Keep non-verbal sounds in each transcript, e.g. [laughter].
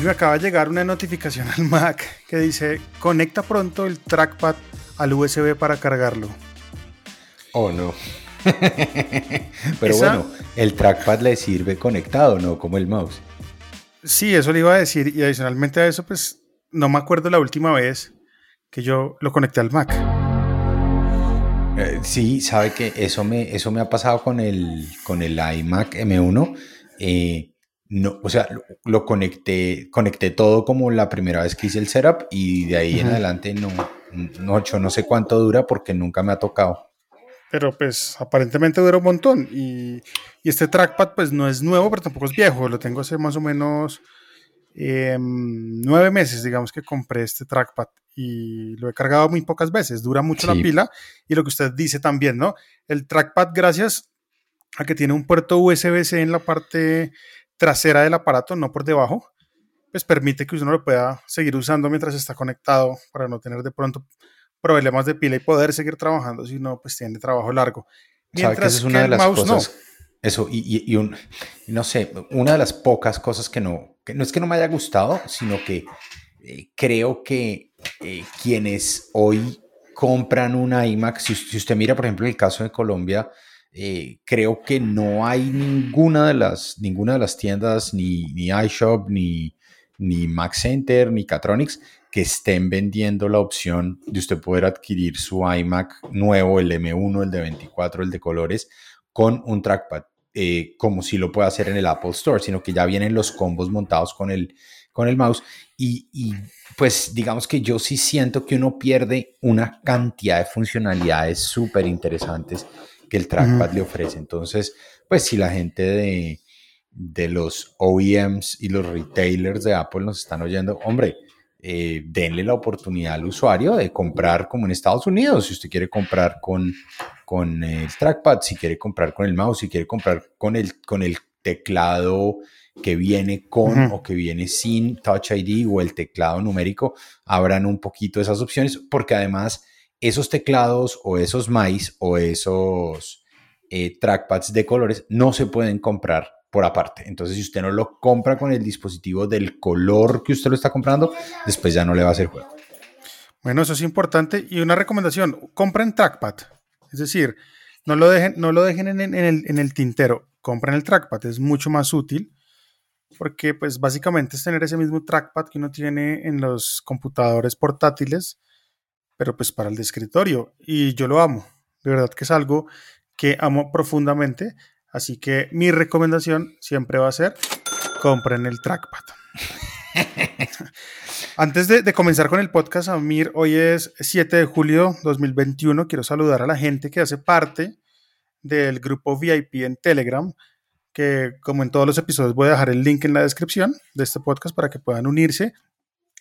Me acaba de llegar una notificación al Mac que dice, conecta pronto el trackpad al USB para cargarlo. Oh, no. [laughs] Pero bueno, el trackpad le sirve conectado, ¿no? Como el mouse. Sí, eso le iba a decir. Y adicionalmente a eso, pues no me acuerdo la última vez que yo lo conecté al Mac. Eh, sí, sabe que eso me, eso me ha pasado con el, con el iMac M1. Eh, no, o sea, lo, conecté, conecté todo como la primera vez que hice el setup y de ahí en adelante no, no, no sé cuánto dura porque nunca me ha tocado pero pues aparentemente dura un montón. Y, este trackpad pues no es nuevo, pero tampoco es viejo. Lo tengo hace más o menos em, nueve meses, digamos que compré este trackpad y lo he cargado muy pocas veces. Dura mucho la pila y lo que usted dice también, ¿no? El trackpad, gracias a que tiene un puerto USB-C en la parte trasera del aparato, no por debajo, pues permite que uno lo pueda seguir usando mientras está conectado para no tener de pronto problemas de pila y poder seguir trabajando, si no, pues tiene trabajo largo. Mientras que es una de las cosas, Eso, y, un, no sé, una de las pocas cosas que no, que no es que no me haya gustado, sino que eh, creo que eh, quienes hoy compran una iMac, si, usted mira, por ejemplo, el caso de Colombia, eh, creo que no hay ninguna de las, ninguna de las tiendas, ni, ni iShop, ni, ni Mac Center, ni Catronics, que estén vendiendo la opción de usted poder adquirir su iMac nuevo, el M1, el de 24, el de colores, con un trackpad, eh, como si lo puede hacer en el Apple Store, sino que ya vienen los combos montados con el, con el mouse. Y, y pues digamos que yo sí siento que uno pierde una cantidad de funcionalidades súper interesantes que el trackpad le ofrece. Entonces, pues si la gente de, de los OEMs y los retailers de Apple nos están oyendo, hombre, eh, denle la oportunidad al usuario de comprar como en Estados Unidos, si usted quiere comprar con, con el trackpad, si quiere comprar con el mouse, si quiere comprar con el, con el teclado que viene con o que viene sin Touch ID o el teclado numérico, abran un poquito esas opciones, porque además esos teclados o esos mice o esos eh, trackpads de colores no se pueden comprar por aparte. Entonces, si usted no lo compra con el dispositivo del color que usted lo está comprando, después ya no le va a hacer juego. Bueno, eso es importante. Y una recomendación, compren trackpad. Es decir, no lo dejen, no lo dejen en, el, en el tintero, compren el trackpad, es mucho más útil porque pues básicamente es tener ese mismo trackpad que uno tiene en los computadores portátiles, pero pues para el de escritorio. Y yo lo amo, de verdad que es algo que amo profundamente. Así que mi recomendación siempre va a ser, compren el trackpad. [laughs] Antes de, comenzar con el podcast, Amir, hoy es 7 de julio 2021. Quiero saludar a la gente que hace parte del grupo VIP en Telegram, que como en todos los episodios voy a dejar el link en la descripción de este podcast para que puedan unirse.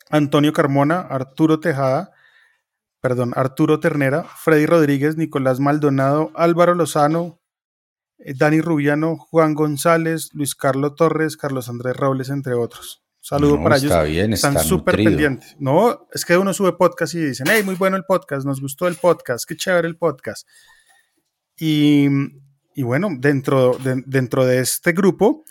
Antonio Carmona, Arturo Tejada, perdón, Arturo Ternera, Freddy Rodríguez, Nicolás Maldonado, Álvaro Lozano, eh, Dani Rubiano, Juan González, Luis Carlos Torres, Carlos Andrés Robles, entre otros. Saludo para ellos. Bien, Están súper pendientes. No, es que uno sube podcast y dicen, hey, muy bueno el podcast, nos gustó el podcast, qué chévere el podcast. Y, bueno, dentro de, dentro de este grupo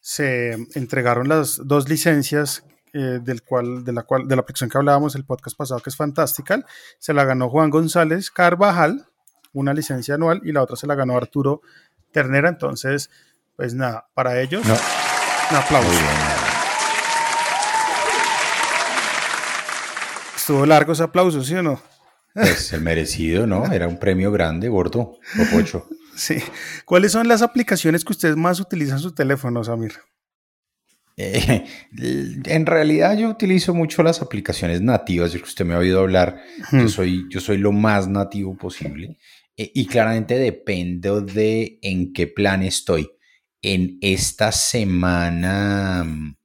se entregaron las dos licencias eh, del cual, de, la cual, de la aplicación que hablábamos el podcast pasado, que es fantástica. Se la ganó Juan González Carvajal, una licencia anual, y la otra se la ganó Arturo ternera. Entonces, pues nada, para ellos, un aplauso. Estuvo largo ese aplauso, ¿sí o no? Pues el merecido, ¿no? [laughs] Era un premio grande, gordo, pocho. Sí. ¿Cuáles son las aplicaciones que ustedes más utilizan en su teléfono, Samir? Eh, [laughs] en realidad yo utilizo mucho las aplicaciones nativas, que usted me ha oído hablar, yo, soy, yo soy lo más nativo posible. Eh, y claramente dependo de en qué plan estoy. En esta semana mm,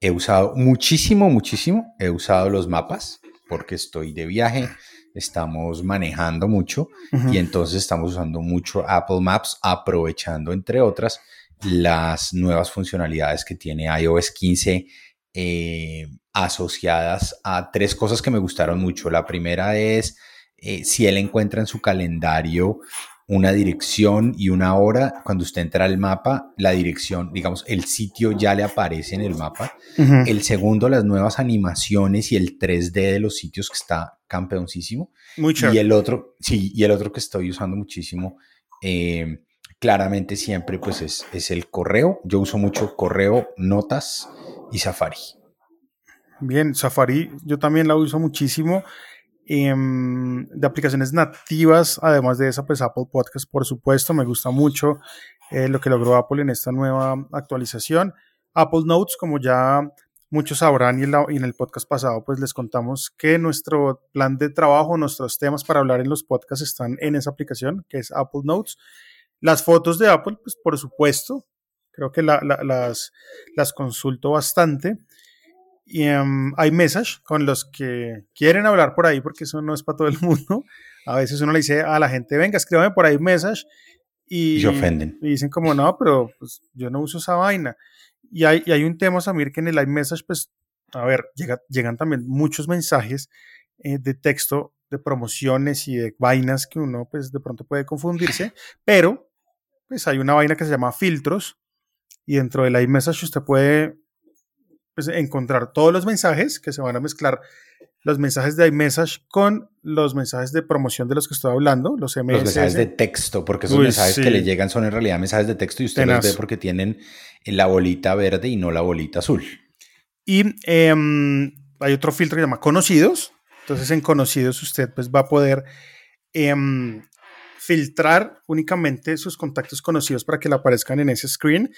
he usado muchísimo, muchísimo, he usado los mapas porque estoy de viaje, estamos manejando mucho y entonces estamos usando mucho Apple Maps, aprovechando, entre otras, las nuevas funcionalidades que tiene iOS 15 eh, asociadas a tres cosas que me gustaron mucho. La primera es eh, si él encuentra en su calendario una dirección y una hora. Cuando usted entra al mapa, la dirección, digamos, el sitio ya le aparece en el mapa. El segundo, las nuevas animaciones y el 3D de los sitios que está campeoncísimo. Mucho. Y el otro, sí, y el otro que estoy usando muchísimo, eh, claramente siempre, pues es, el correo. Yo uso mucho correo, notas y Safari. Bien, Safari yo también la uso muchísimo. Em, de aplicaciones nativas, además de esa, pues Apple Podcast, por supuesto, me gusta mucho eh, lo que logró Apple en esta nueva actualización. Apple Notes, como ya muchos sabrán y en, y en, el podcast pasado, pues les contamos que nuestro plan de trabajo, nuestros temas para hablar en los podcasts están en esa aplicación, que es Apple Notes. Las fotos de Apple, pues por supuesto, creo que las, las consulto bastante y um, hay message con los que quieren hablar por ahí, porque eso no es para todo el [laughs] mundo. A veces uno le dice a la gente, venga, escríbame por ahí message. Y, y ofenden. Y dicen como, no, pero pues, yo no uso esa vaina. Y hay, y hay un tema, Samir, que en el iMessage, pues, a ver, llega, llegan también muchos mensajes eh, de texto, de promociones y de vainas que uno, pues, de pronto puede confundirse, pero, pues, hay una vaina que se llama filtros y dentro del iMessage usted puede pues, encontrar todos los mensajes que se van a mezclar los mensajes de iMessage con los mensajes de promoción de los que estoy hablando, los MSS. Los mensajes de texto, porque esos mensajes que le llegan son en realidad mensajes de texto y usted los ve porque tienen la bolita verde y no la bolita azul. Y em, hay otro filtro que se llama conocidos. Entonces en conocidos usted pues va a poder em, filtrar únicamente sus contactos conocidos para que le aparezcan en ese screen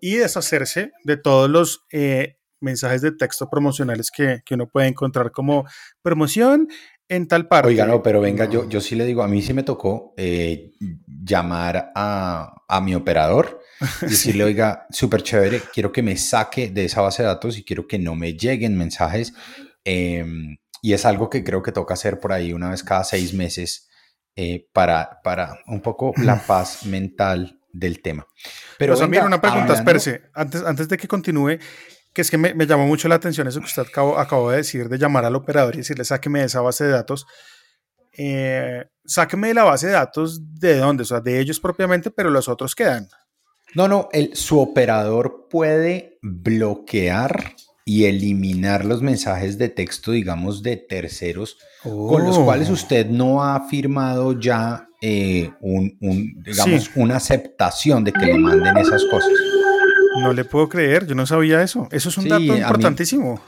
y deshacerse de todos los eh, mensajes de texto promocionales que, que, uno puede encontrar como promoción en tal parte. Oiga, no, pero venga, yo, yo sí le digo, a mí sí me tocó eh, llamar a, a, mi operador y [laughs] decirle, oiga, súper chévere, quiero que me saque de esa base de datos y quiero que no me lleguen mensajes. Em, y es algo que creo que toca hacer por ahí una vez cada seis meses eh, para, para un poco la paz mental del tema. Pero también una pregunta, espérese, antes, antes de que continúe, que es que me, llamó mucho la atención eso que usted acabó, de decir, de llamar al operador y decirle, sáqueme de esa base de datos. Eh, sáqueme de la base de datos de dónde, o sea, de ellos propiamente, pero los otros quedan. No, no, el, su operador puede bloquear y eliminar los mensajes de texto, digamos, de terceros con los cuales oh. usted no ha firmado ya eh, un, digamos, una aceptación de que le manden esas cosas. No le puedo creer, yo no sabía eso. Eso es un dato importantísimo.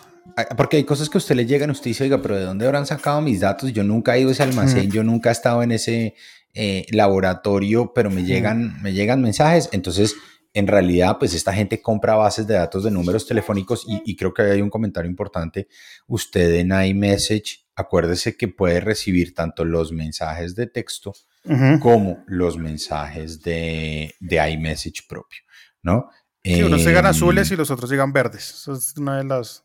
porque hay cosas que a usted le llegan, usted dice, oiga, pero ¿de dónde habrán sacado mis datos? Yo nunca he ido a ese almacén, yo nunca he estado en ese eh, laboratorio, pero me llegan, me llegan mensajes. Entonces, en realidad, pues esta gente compra bases de datos de números telefónicos y, creo que hay un comentario importante. Usted en iMessage, acuérdese que puede recibir tanto los mensajes de texto como los mensajes de, de iMessage propio, ¿no? Sí, unos llegan azules y los otros llegan verdes. Esa es una de las,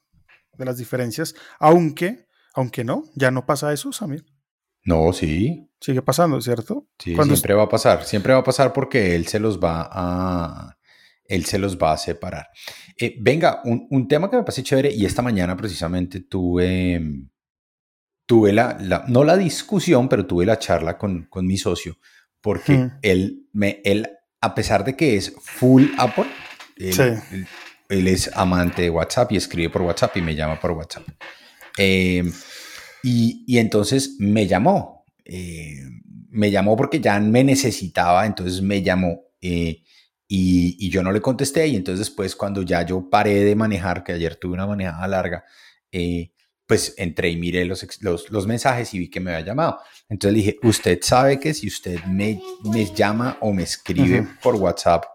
de las diferencias. Aunque, aunque no, ya no pasa eso, Samir. No, sí. Sigue pasando, ¿cierto? Sí, siempre va a pasar. Siempre va a pasar porque él se los va a, él se los va a separar. Eh, venga, un, tema que me parece chévere y esta mañana precisamente tuve, tuve la, no la discusión, pero tuve la charla con, con mi socio porque él, me, él, a pesar de que es full Apple, él, es amante de WhatsApp y escribe por WhatsApp y me llama por WhatsApp. Eh, y, entonces me llamó. Eh, me llamó porque ya me necesitaba, entonces me llamó. Eh, y, yo no le contesté. Y entonces después cuando ya yo paré de manejar, que ayer tuve una manejada larga, pues entré y miré los, los, mensajes y vi que me había llamado. Entonces le dije, usted sabe que si usted me, me llama o me escribe por WhatsApp,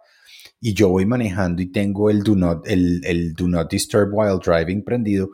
y yo voy manejando y tengo el do not, el, el do not disturb while driving prendido,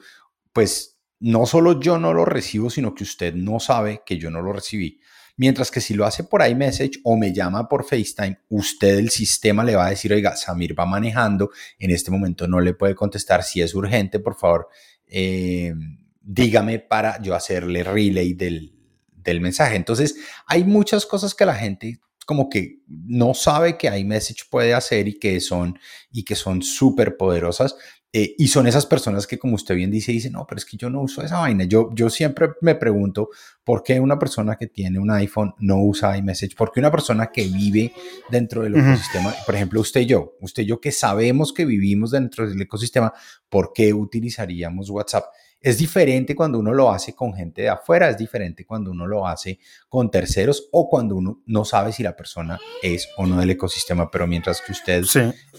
pues no solo yo no lo recibo, sino que usted no sabe que yo no lo recibí. Mientras que si lo hace por iMessage o me llama por FaceTime, usted el sistema le va a decir, oiga, Samir va manejando, en este momento no le puede contestar, si es urgente, por favor, eh, dígame para yo hacerle relay del, del mensaje. Entonces, hay muchas cosas que la gente como que no sabe que iMessage puede hacer y que son y que son súper poderosas. Eh, y son esas personas que, como usted bien dice, dicen, no, pero es que yo no uso esa vaina. Yo, yo siempre me pregunto por qué una persona que tiene un iPhone no usa iMessage, por qué una persona que vive dentro del ecosistema, por ejemplo, usted y yo, usted y yo que sabemos que vivimos dentro del ecosistema, ¿por qué utilizaríamos WhatsApp? Es diferente cuando uno lo hace con gente de afuera, es diferente cuando uno lo hace con terceros o cuando uno no sabe si la persona es o no del ecosistema, pero mientras que usted...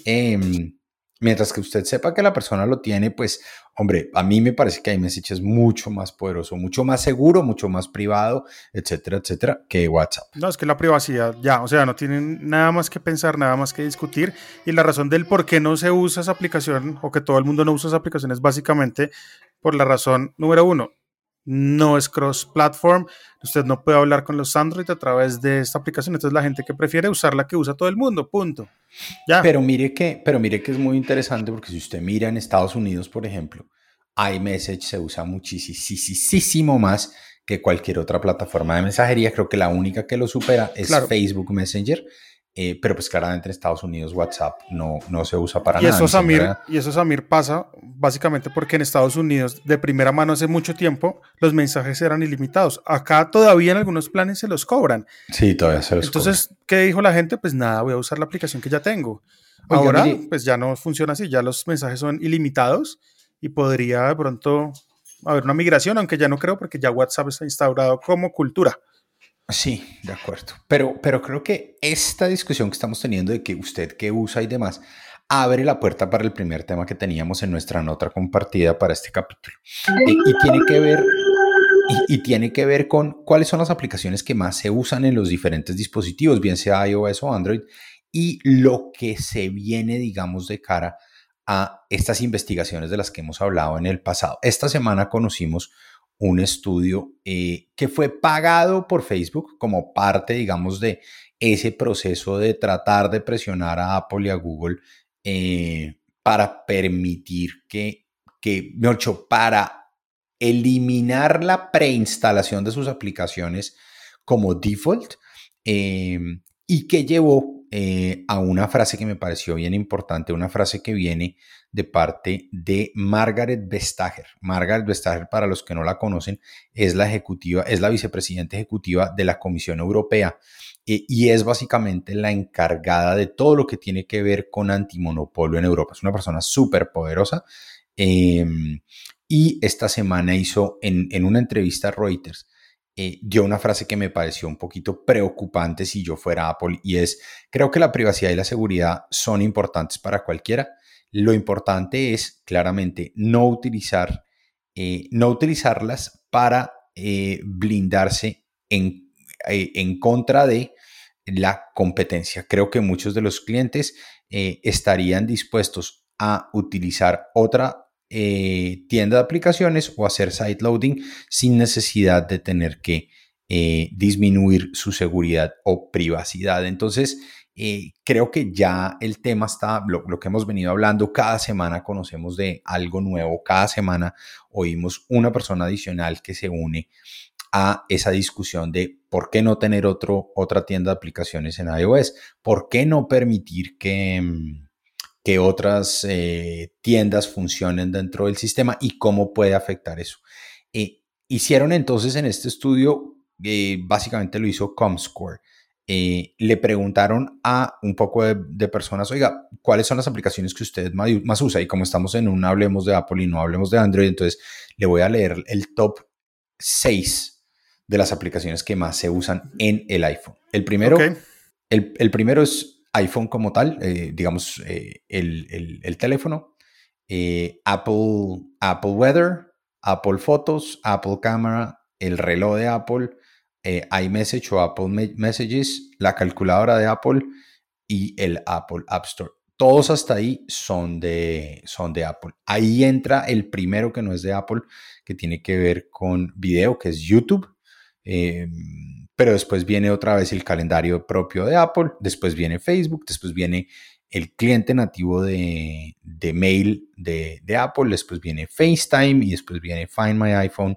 Em, mientras que usted sepa que la persona lo tiene, pues, hombre, a mí me parece que iMessage es mucho más poderoso, mucho más seguro, mucho más privado, etcétera, etcétera, que WhatsApp. No, es que la privacidad ya, o sea, no tienen nada más que pensar, nada más que discutir. Y la razón del por qué no se usa esa aplicación o que todo el mundo no usa esa aplicación es básicamente por la razón número uno, no es cross-platform. Usted no puede hablar con los Android a través de esta aplicación. Entonces la gente que prefiere usar la que usa todo el mundo, punto. Ya. Pero mire que, pero mire que es muy interesante porque si usted mira en Estados Unidos, por ejemplo, iMessage se usa muchísimo más que cualquier otra plataforma de mensajería. Creo que la única que lo supera es Facebook Messenger. Eh, pero pues claramente en Estados Unidos WhatsApp no, no se usa para y nada. Eso, Samir, y eso, Samir, pasa básicamente porque en Estados Unidos, de primera mano hace mucho tiempo, los mensajes eran ilimitados. Acá todavía en algunos planes se los cobran. Sí, todavía se los Entonces, ¿qué dijo la gente? Pues nada, voy a usar la aplicación que ya tengo. Ahora, pues ya no funciona así, ya los mensajes son ilimitados y podría de pronto haber una migración, aunque ya no creo porque ya WhatsApp está instaurado como cultura. Sí, de acuerdo. Pero, pero creo que esta discusión que estamos teniendo de que usted que usa y demás abre la puerta para el primer tema que teníamos en nuestra nota compartida para este capítulo. Y, tiene que ver y, tiene que ver con cuáles son las aplicaciones que más se usan en los diferentes dispositivos, bien sea iOS o Android, y lo que se viene, digamos, de cara a estas investigaciones de las que hemos hablado en el pasado. Esta semana conocimos un estudio eh, que fue pagado por Facebook como parte, digamos, de ese proceso de tratar de presionar a Apple y a Google eh, para permitir que, que, mejor para eliminar la preinstalación de sus aplicaciones como default eh, y que llevó a una frase que me pareció bien importante, una frase que viene de parte de Margaret Vestager. Margaret Vestager, para los que no la conocen, es la ejecutiva, es la vicepresidenta ejecutiva de la Comisión Europea eh, y es básicamente la encargada de todo lo que tiene que ver con antimonopolio en Europa. Es una persona súper poderosa. Em, y esta semana hizo en, una entrevista a Reuters, eh, dio una frase que me pareció un poquito preocupante si yo fuera Apple y es, creo que la privacidad y la seguridad son importantes para cualquiera, lo importante es claramente no utilizar, eh, no utilizarlas para eh, blindarse en, eh, en, contra de la competencia. Creo que muchos de los clientes estarían dispuestos a utilizar otra tienda de aplicaciones o hacer site loading sin necesidad de tener que disminuir su seguridad o privacidad. Entonces, eh, creo que ya el tema está, lo, que hemos venido hablando, cada semana conocemos de algo nuevo, cada semana oímos una persona adicional que se une a esa discusión de por qué no tener otro, otra tienda de aplicaciones en iOS, por qué no permitir que, mm, que otras eh, tiendas funcionen dentro del sistema y cómo puede afectar eso. Eh, hicieron entonces en este estudio, básicamente lo hizo Comscore, eh, le preguntaron a un poco de, personas, oiga, ¿cuáles son las aplicaciones que usted más, usa? Y como estamos en un hablemos de Apple y no hablemos de Android, entonces le voy a leer el top 6 de las aplicaciones que más se usan en el iPhone. El primero, el, primero es iPhone como tal, eh, digamos, eh, el, el, teléfono, Apple, Apple Weather, Apple Fotos, Apple Camera, el reloj de Apple, eh, iMessage o Apple Messages, la calculadora de Apple y el Apple App Store. Todos hasta ahí son de, son de Apple. Ahí entra el primero que no es de Apple, que tiene que ver con video, que es YouTube. Pero después viene otra vez el calendario propio de Apple, después viene Facebook, después viene el cliente nativo de, mail de, Apple, después viene FaceTime y después viene Find My iPhone.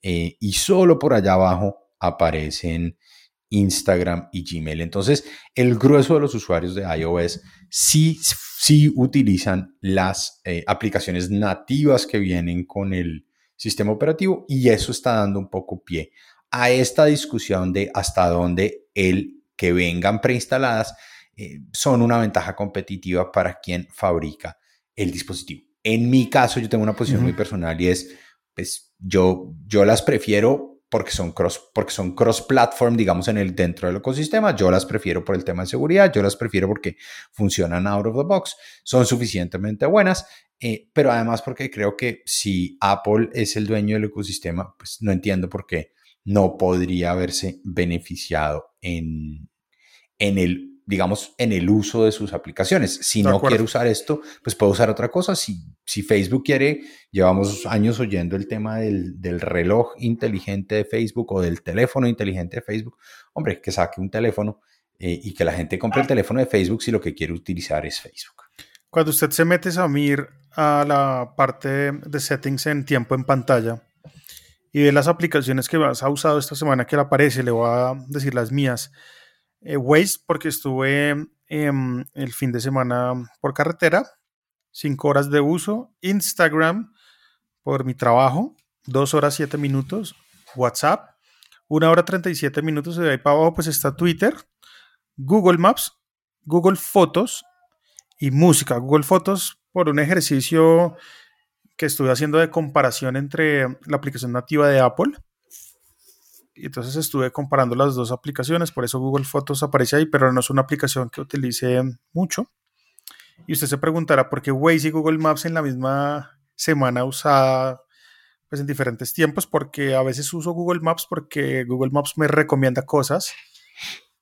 Eh, y solo por allá abajo aparecen Instagram y Gmail. Entonces, el grueso de los usuarios de iOS sí, sí utilizan las eh, aplicaciones nativas que vienen con el sistema operativo y eso está dando un poco pie a esta discusión de hasta dónde el que vengan preinstaladas eh, son una ventaja competitiva para quien fabrica el dispositivo. En mi caso, yo tengo una posición muy personal y es, pues yo, yo las prefiero porque son cross, porque son cross platform, digamos, en el dentro del ecosistema. Yo las prefiero por el tema de seguridad, yo las prefiero porque funcionan out of the box, son suficientemente buenas, eh, pero además porque creo que si Apple es el dueño del ecosistema, pues no entiendo por qué no podría haberse beneficiado en, en el digamos, en el uso de sus aplicaciones. Si no quiere usar esto, pues puede usar otra cosa. Si, si Facebook quiere, llevamos años oyendo el tema del, reloj inteligente de Facebook o del teléfono inteligente de Facebook. Hombre, que saque un teléfono eh, y que la gente compre el teléfono de Facebook si lo que quiere utilizar es Facebook. Cuando usted se mete, Samir, a la parte de settings en tiempo en pantalla y ve las aplicaciones que has usado esta semana que le aparece, le voy a decir las mías. Eh, Waze porque estuve em, el fin de semana por carretera, cinco horas de uso, Instagram por mi trabajo, dos horas siete minutos, WhatsApp, una hora 37 minutos, y de ahí para abajo pues está Twitter, Google Maps, Google Fotos y música. Google Fotos por un ejercicio que estuve haciendo de comparación entre la aplicación nativa de Apple y entonces estuve comparando las dos aplicaciones, por eso Google Fotos aparece ahí, pero no es una aplicación que utilice mucho. Y usted se preguntará por qué Waze y Google Maps en la misma semana usada pues en diferentes tiempos, porque a veces uso Google Maps porque Google Maps me recomienda cosas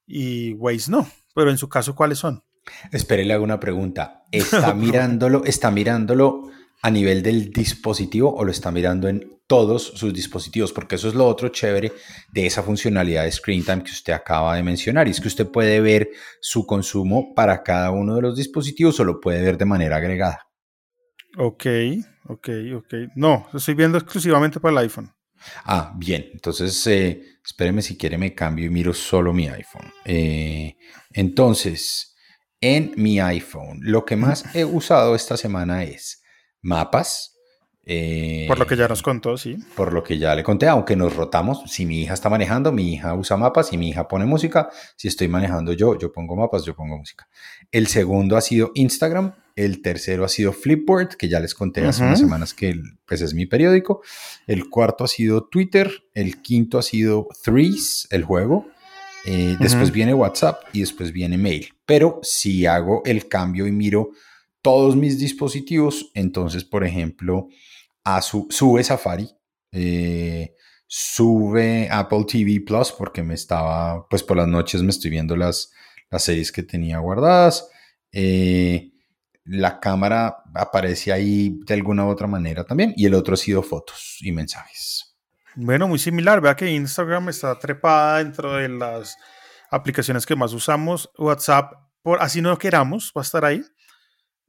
y Waze no. Pero en su caso, ¿cuáles son? Espere, le hago una pregunta. [laughs] ¿Está mirándolo, está mirándolo a nivel del dispositivo o lo está mirando en todos sus dispositivos, porque eso es lo otro chévere de esa funcionalidad de Screen Time que usted acaba de mencionar, y es que usted puede ver su consumo para cada uno de los dispositivos o lo puede ver de manera agregada. Ok, ok, ok. No, lo estoy viendo exclusivamente para el iPhone. Ah, bien. Entonces, eh, espéreme si quiere me cambio y miro solo mi iPhone. Eh, entonces, en mi iPhone, lo que más he usado esta semana es mapas. Eh, por lo que ya nos contó, sí. Por lo que ya le conté, aunque nos rotamos, si mi hija está manejando, mi hija usa mapas, si mi hija pone música, si estoy manejando yo, yo pongo mapas, yo pongo música. El segundo ha sido Instagram, el tercero ha sido Flipboard, que ya les conté hace unas semanas que pues, es mi periódico. El cuarto ha sido Twitter, el quinto ha sido Threes, el juego. Eh, después viene WhatsApp y después viene Mail. Pero si hago el cambio y miro todos mis dispositivos. Entonces, por ejemplo, a su, sube Safari, eh, sube Apple TV Plus porque me estaba, pues por las noches me estoy viendo las, las series que tenía guardadas. Eh, la cámara aparece ahí de alguna u otra manera también. Y el otro ha sido fotos y mensajes. Bueno, muy similar. Vea que Instagram está trepada dentro de las aplicaciones que más usamos. WhatsApp, por así no queramos, va a estar ahí.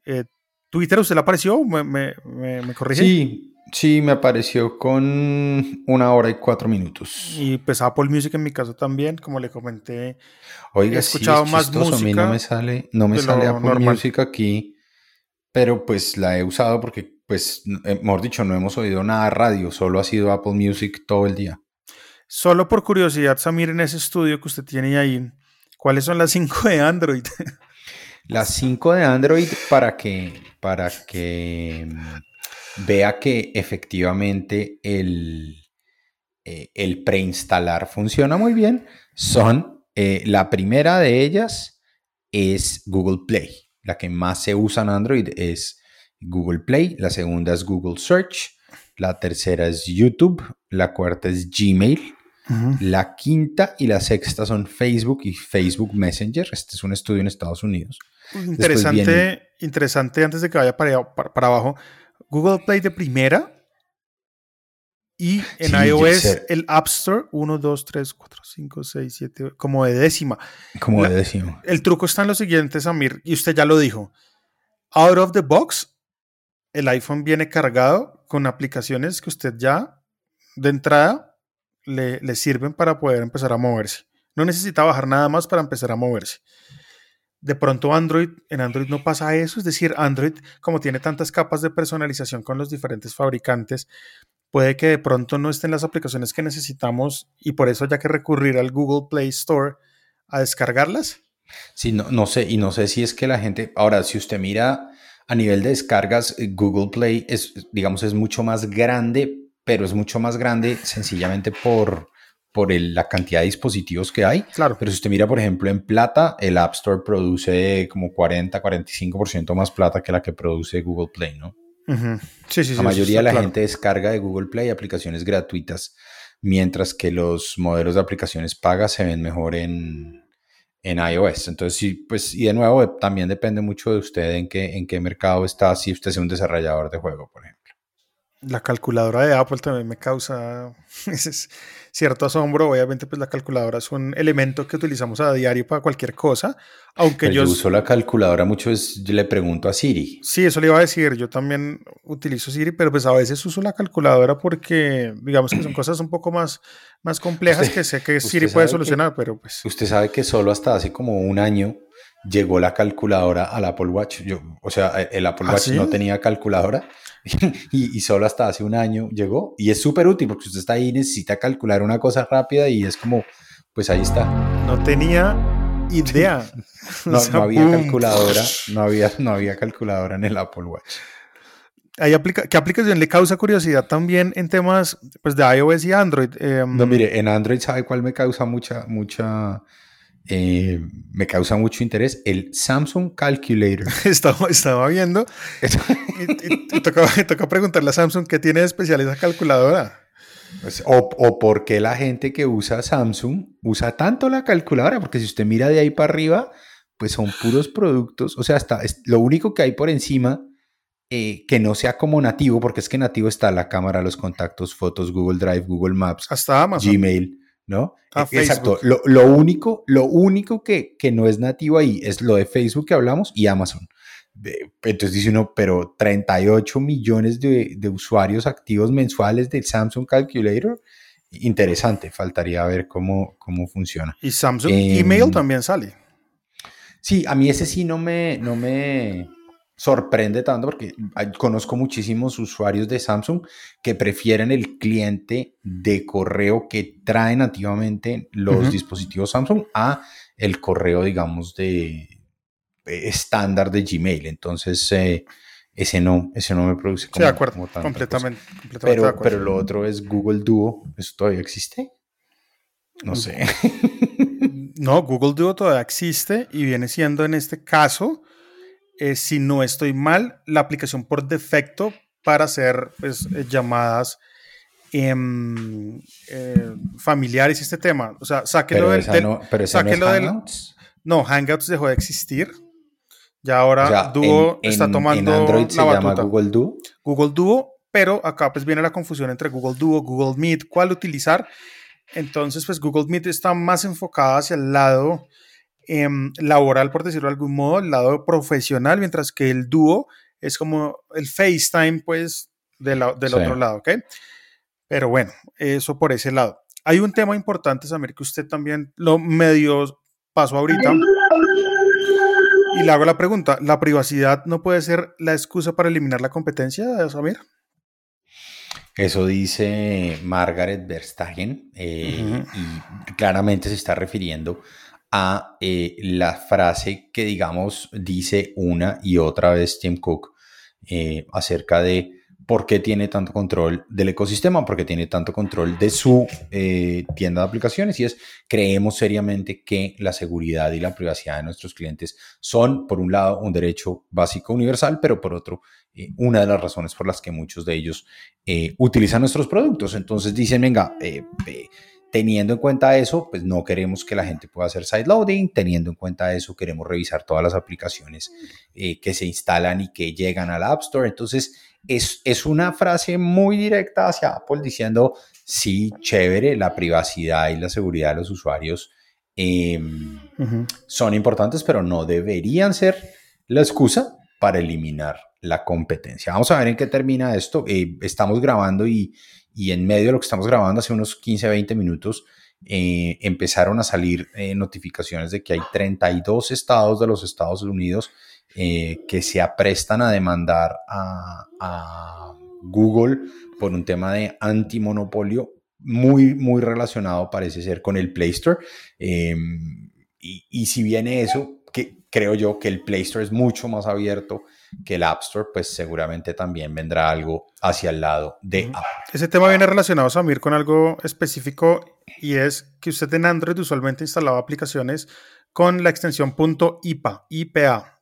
Eh, ¿Twitter usted le apareció? ¿Me, me, me, corrige? Sí, sí, me apareció con una hora y cuatro minutos. Y pues Apple Music en mi caso también, como le comenté. Oiga, he escuchado más música. A mí no me sale, no me sale Apple Music aquí, pero pues la he usado porque, pues, eh, mejor dicho, no hemos oído nada radio, solo ha sido Apple Music todo el día. Solo por curiosidad, Samir, en ese estudio que usted tiene ahí, ¿cuáles son las cinco de Android? [laughs] Las 5 de Android para que, para que mm, vea que efectivamente el, eh, el preinstalar funciona muy bien son, eh, la primera de ellas es Google Play. La que más se usa en Android es Google Play, la segunda es Google Search, la tercera es YouTube, la cuarta es Gmail, la quinta y la sexta son Facebook y Facebook Messenger. Este es un estudio en Estados Unidos. Interesante, interesante antes de que vaya para, para, abajo. Google Play de primera y en iOS el App Store 1, 2, 3, 4, 5, 6, 7, como de décima. Como de décima. El truco está en lo siguiente, Samir, y usted ya lo dijo. Out of the box, el iPhone viene cargado con aplicaciones que usted ya de entrada le, le sirven para poder empezar a moverse. No necesita bajar nada más para empezar a moverse. De pronto Android, en Android no pasa eso, es decir, Android como tiene tantas capas de personalización con los diferentes fabricantes, puede que de pronto no estén las aplicaciones que necesitamos y por eso haya que recurrir al Google Play Store a descargarlas. Sí, no, no sé, y no sé si es que la gente, ahora, si usted mira a nivel de descargas, eh, Google Play es, digamos, es mucho más grande, pero es mucho más grande sencillamente por, por la cantidad de dispositivos que hay. Claro. Pero si usted mira, por ejemplo, en plata, el App Store produce como 40, 45% más plata que la que produce Google Play, ¿no? sí, sí, la mayoría de la gente descarga de Google Play aplicaciones gratuitas, mientras que los modelos de aplicaciones pagas se ven mejor en, en iOS. Entonces, sí, pues, y de nuevo, también depende mucho de usted en qué, en qué mercado está, si usted es un desarrollador de juego, por ejemplo. La calculadora de Apple también me causa [laughs] cierto asombro. Obviamente, pues la calculadora es un elemento que utilizamos a diario para cualquier cosa. Aunque pues yo, uso la calculadora mucho, es, yo le pregunto a Siri. Sí, eso le iba a decir. Yo también utilizo Siri, pero pues a veces uso la calculadora porque, digamos que son cosas un poco más, más complejas que sé que Siri puede solucionar, pero pues. Usted sabe que solo hasta hace como un año llegó la calculadora al Apple Watch. Yo, o sea, el Apple ¿Ah, Watch no tenía calculadora [laughs] y, solo hasta hace un año llegó. Y es súper útil porque usted está ahí y necesita calcular una cosa rápida y es como, pues ahí está. No tenía idea. [laughs] [laughs] no, había calculadora, no había, no había calculadora en el Apple Watch. Hay aplica ¿Qué aplicación le causa curiosidad también en temas pues, de iOS y Android? Em, no, mire, en Android, ¿sabe cuál me causa mucha, mucha, eh, me causa mucho interés el Samsung Calculator. [laughs] Estaba, estaba viendo [laughs] y, [laughs] toca, preguntarle a Samsung qué tiene de especial esa calculadora. Pues, o, o por qué la gente que usa Samsung usa tanto la calculadora, porque si usted mira de ahí para arriba, pues son puros productos, o sea, hasta lo único que hay por encima eh, que no sea como nativo, porque es que nativo está la cámara, los contactos, fotos, Google Drive, Google Maps, hasta Amazon. Gmail ¿no? E, exacto. Lo, único, lo único que, que, no es nativo ahí es lo de Facebook que hablamos y Amazon. Entonces dice uno, pero 38 millones de, de usuarios activos mensuales del Samsung Calculator. Interesante, faltaría ver cómo, cómo funciona. Y Samsung Email em, también sale. Sí, a mí ese sí no me, no me, sorprende tanto porque conozco muchísimos usuarios de Samsung que prefieren el cliente de correo que trae nativamente los dispositivos Samsung a el correo, digamos, de estándar de Gmail. Entonces, eh, ese no, ese no me produce como, sí, de acuerdo, completamente, pero, pero lo otro es Google Duo. ¿Eso todavía existe? No sé. [laughs] No, Google Duo todavía existe y viene siendo en este caso eh, si no estoy mal, la aplicación por defecto para hacer pues, eh, llamadas em, eh, familiares y este tema. O sea, sáquelo del, no, pero sáquelo no Hangouts. no, Hangouts dejó de existir. Ya ahora Duo está tomando en Android se llama Google Duo. Google Duo, pero acá pues viene la confusión entre Google Duo, Google Meet, cuál utilizar. Entonces, pues Google Meet está más enfocada hacia el lado Em, laboral, por decirlo de algún modo, el lado profesional, mientras que el dúo es como el FaceTime, pues, del otro lado, ¿ok? Pero bueno, eso por ese lado. Hay un tema importante, Samir, que usted también lo medio pasó ahorita. Y le hago la pregunta, ¿la privacidad no puede ser la excusa para eliminar la competencia, Samir? Eso dice Margaret Verstappen eh, y claramente se está refiriendo a eh, la frase que, digamos, dice una y otra vez Tim Cook eh, acerca de por qué tiene tanto control del ecosistema, por qué tiene tanto control de su eh, tienda de aplicaciones y es, creemos seriamente que la seguridad y la privacidad de nuestros clientes son, por un lado, un derecho básico universal, pero por otro, una de las razones por las que muchos de ellos utilizan nuestros productos. Entonces dicen, venga, Teniendo en cuenta eso, pues no queremos que la gente pueda hacer sideloading. Teniendo en cuenta eso, queremos revisar todas las aplicaciones eh, que se instalan y que llegan al App Store. Entonces, es, es una frase muy directa hacia Apple diciendo, sí, chévere, la privacidad y la seguridad de los usuarios em, son importantes, pero no deberían ser la excusa para eliminar la competencia. Vamos a ver en qué termina esto. Eh, estamos grabando y y en medio de lo que estamos grabando hace unos 15, 20 minutos, eh, empezaron a salir eh, notificaciones de que hay 32 estados de los Estados Unidos que se aprestan a demandar a, a Google por un tema de antimonopolio muy, muy relacionado parece ser con el Play Store. Em, y, y, si viene eso, que creo yo que el Play Store es mucho más abierto que el App Store, pues seguramente también vendrá algo hacia el lado de Apple. Ese tema viene relacionado, Samir, con algo específico y es que usted en Android usualmente instalaba aplicaciones con la extensión .ipa, IPA.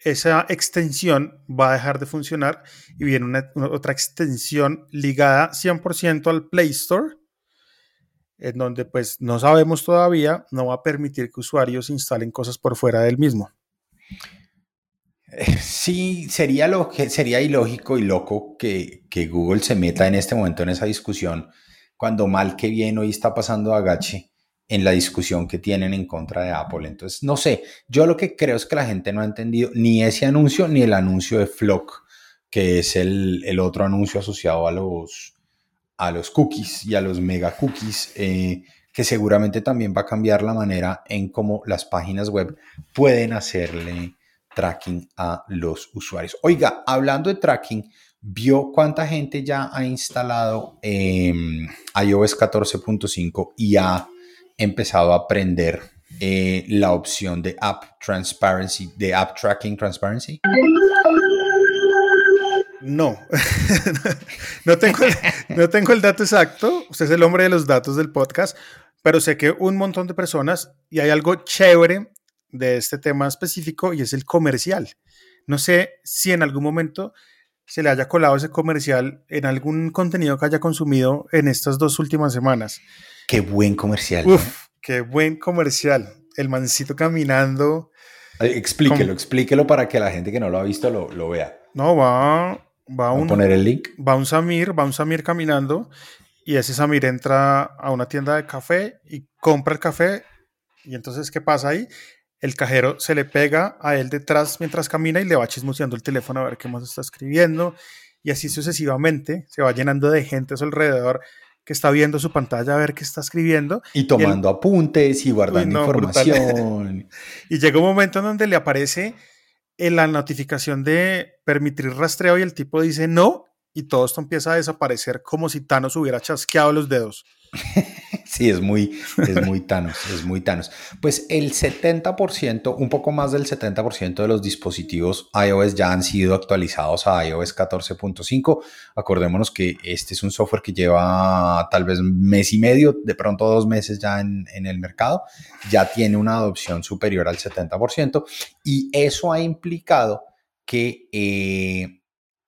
Esa extensión va a dejar de funcionar y viene una, otra extensión ligada 100% al Play Store, en donde pues no sabemos todavía, no va a permitir que usuarios instalen cosas por fuera del mismo. [laughs] Sí, sería, lo que, sería ilógico y loco que, que, Google se meta en este momento en esa discusión cuando mal que bien hoy está pasando agache en la discusión que tienen en contra de Apple. Entonces, no sé, yo lo que creo es que la gente no ha entendido ni ese anuncio ni el anuncio de Flock, que es el, el otro anuncio asociado a los, a los cookies y a los mega cookies, eh, que seguramente también va a cambiar la manera en cómo las páginas web pueden hacerle tracking a los usuarios. Oiga, hablando de tracking, ¿vio cuánta gente ya ha instalado em, iOS 14.5 y ha empezado a aprender eh, la opción de App Transparency, de App Tracking Transparency? No, [laughs] no, tengo, no tengo el dato exacto. Usted es el hombre de los datos del podcast, pero sé que un montón de personas y hay algo chévere de este tema específico y es el comercial. No sé si en algún momento se le haya colado ese comercial en algún contenido que haya consumido en estas dos últimas semanas. Qué buen comercial. Uf, qué buen comercial. El mancito caminando. Explíquelo, explíquelo para que la gente que no lo ha visto lo, vea. No, va, va un... poner el link? Va un Samir, va un Samir caminando y ese Samir entra a una tienda de café y compra el café y entonces, ¿qué pasa ahí? El cajero se le pega a él detrás mientras camina y le va chismoseando el teléfono a ver qué más está escribiendo y así sucesivamente se va llenando de gente a su alrededor que está viendo su pantalla a ver qué está escribiendo. Y tomando apuntes y guardando información. [laughs] y llega un momento en donde le aparece en la notificación de permitir rastreo y el tipo dice no y todo esto empieza a desaparecer como si Thanos hubiera chasqueado los dedos. [laughs] Sí, es muy, es muy Thanos, es muy Thanos. Pues el 70%, un poco más del 70% de los dispositivos iOS ya han sido actualizados a iOS 14.5. Acordémonos que este es un software que lleva tal vez mes y medio, de pronto dos meses ya en, el mercado. Ya tiene una adopción superior al 70% y eso ha implicado que eh,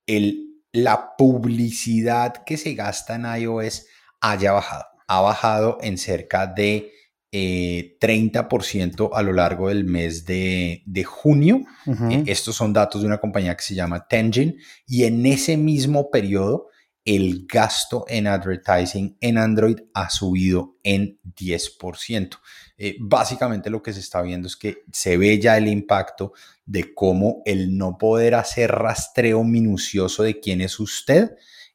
el, la publicidad que se gasta en iOS haya bajado ha bajado en cerca de 30% eh, a lo largo del mes de, junio. Eh, estos son datos de una compañía que se llama Tenjin y en ese mismo periodo el gasto en advertising en Android ha subido en 10%. Eh, básicamente lo que se está viendo es que se ve ya el impacto de cómo el no poder hacer rastreo minucioso de quién es usted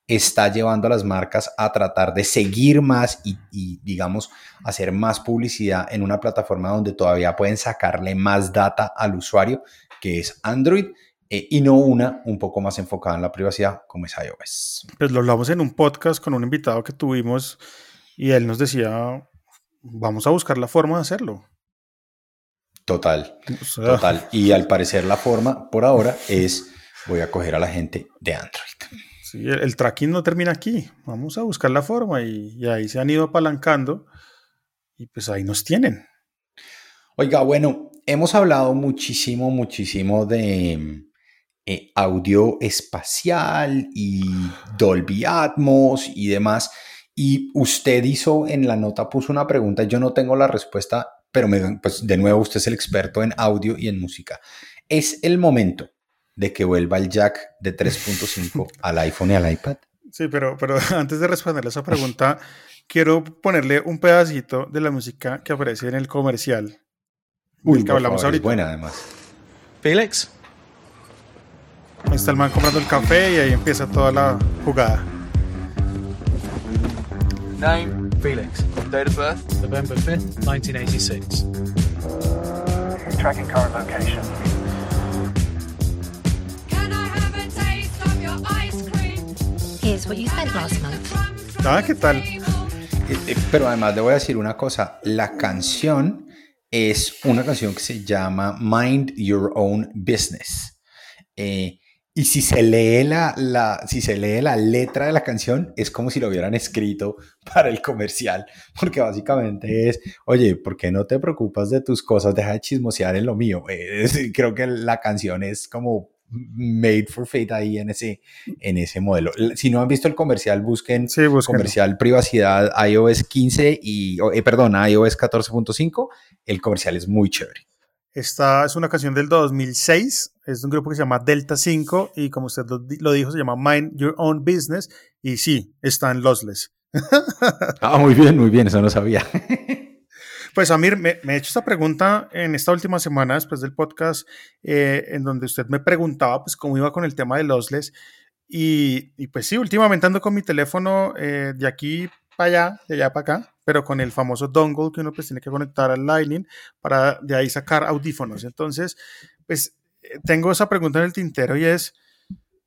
está llevando a las marcas a tratar de seguir más y, digamos, hacer más publicidad en una plataforma donde todavía pueden sacarle más data al usuario, que es Android, eh, y no una un poco más enfocada en la privacidad como es iOS. Pues lo hablamos en un podcast con un invitado que tuvimos y él nos decía, vamos a buscar la forma de hacerlo. Total, total. Y al parecer la forma por ahora es, voy a coger a la gente de Android el, tracking no termina aquí. Vamos a buscar la forma y, ahí se han ido apalancando y pues ahí nos tienen. Oiga, bueno, hemos hablado muchísimo, muchísimo de eh, audio espacial y Dolby Atmos y demás. Y usted hizo en la nota, puso una pregunta, yo no tengo la respuesta, pero pues de nuevo usted es el experto en audio y en música. Es el momento de que vuelva el jack de 3.5 [laughs] al iPhone y al iPad? Sí, pero, pero [laughs] antes de responderle esa pregunta, quiero ponerle un pedacito de la música que aparece en el comercial. Uy, que hablamos ahorita. Es buena además. Felix. Ahí está el man comprando el café y ahí empieza toda la jugada. Nine, Felix. Date of birth? November 5th, 1986. Tracking current location. Here's what you spent last month. Ah, ¿qué tal? Eh, eh, pero además le voy a decir una cosa, la canción es una canción que se llama Mind Your Own Business. Eh, y si se, lee la, la, si se lee la letra de la canción, es como si lo hubieran escrito [laughs] para el comercial, porque básicamente es, oye, ¿por qué no te preocupas de tus cosas? Deja de chismosear en lo mío. [laughs] creo que la canción es como made for fate ahí en ese, en ese modelo. Si no han visto el comercial, busquen sí, comercial privacidad iOS 15 y, eh, perdón, iOS 14.5. El comercial es muy chévere. Esta es una canción del 2006, es de un grupo que se llama Delta 5 y como usted lo, dijo, se llama Mind Your Own Business y sí, está en Lossless. [laughs] ah, muy bien, muy bien, eso no sabía. [laughs] Pues Amir, me, me, he hecho esta pregunta en esta última semana después del podcast, eh, en donde usted me preguntaba pues cómo iba con el tema de lossless. Y, y pues sí, últimamente ando con mi teléfono eh, de aquí para allá, de allá para acá, pero con el famoso dongle que uno pues tiene que conectar al Lightning para de ahí sacar audífonos. Entonces, pues eh, tengo esa pregunta en el tintero y es,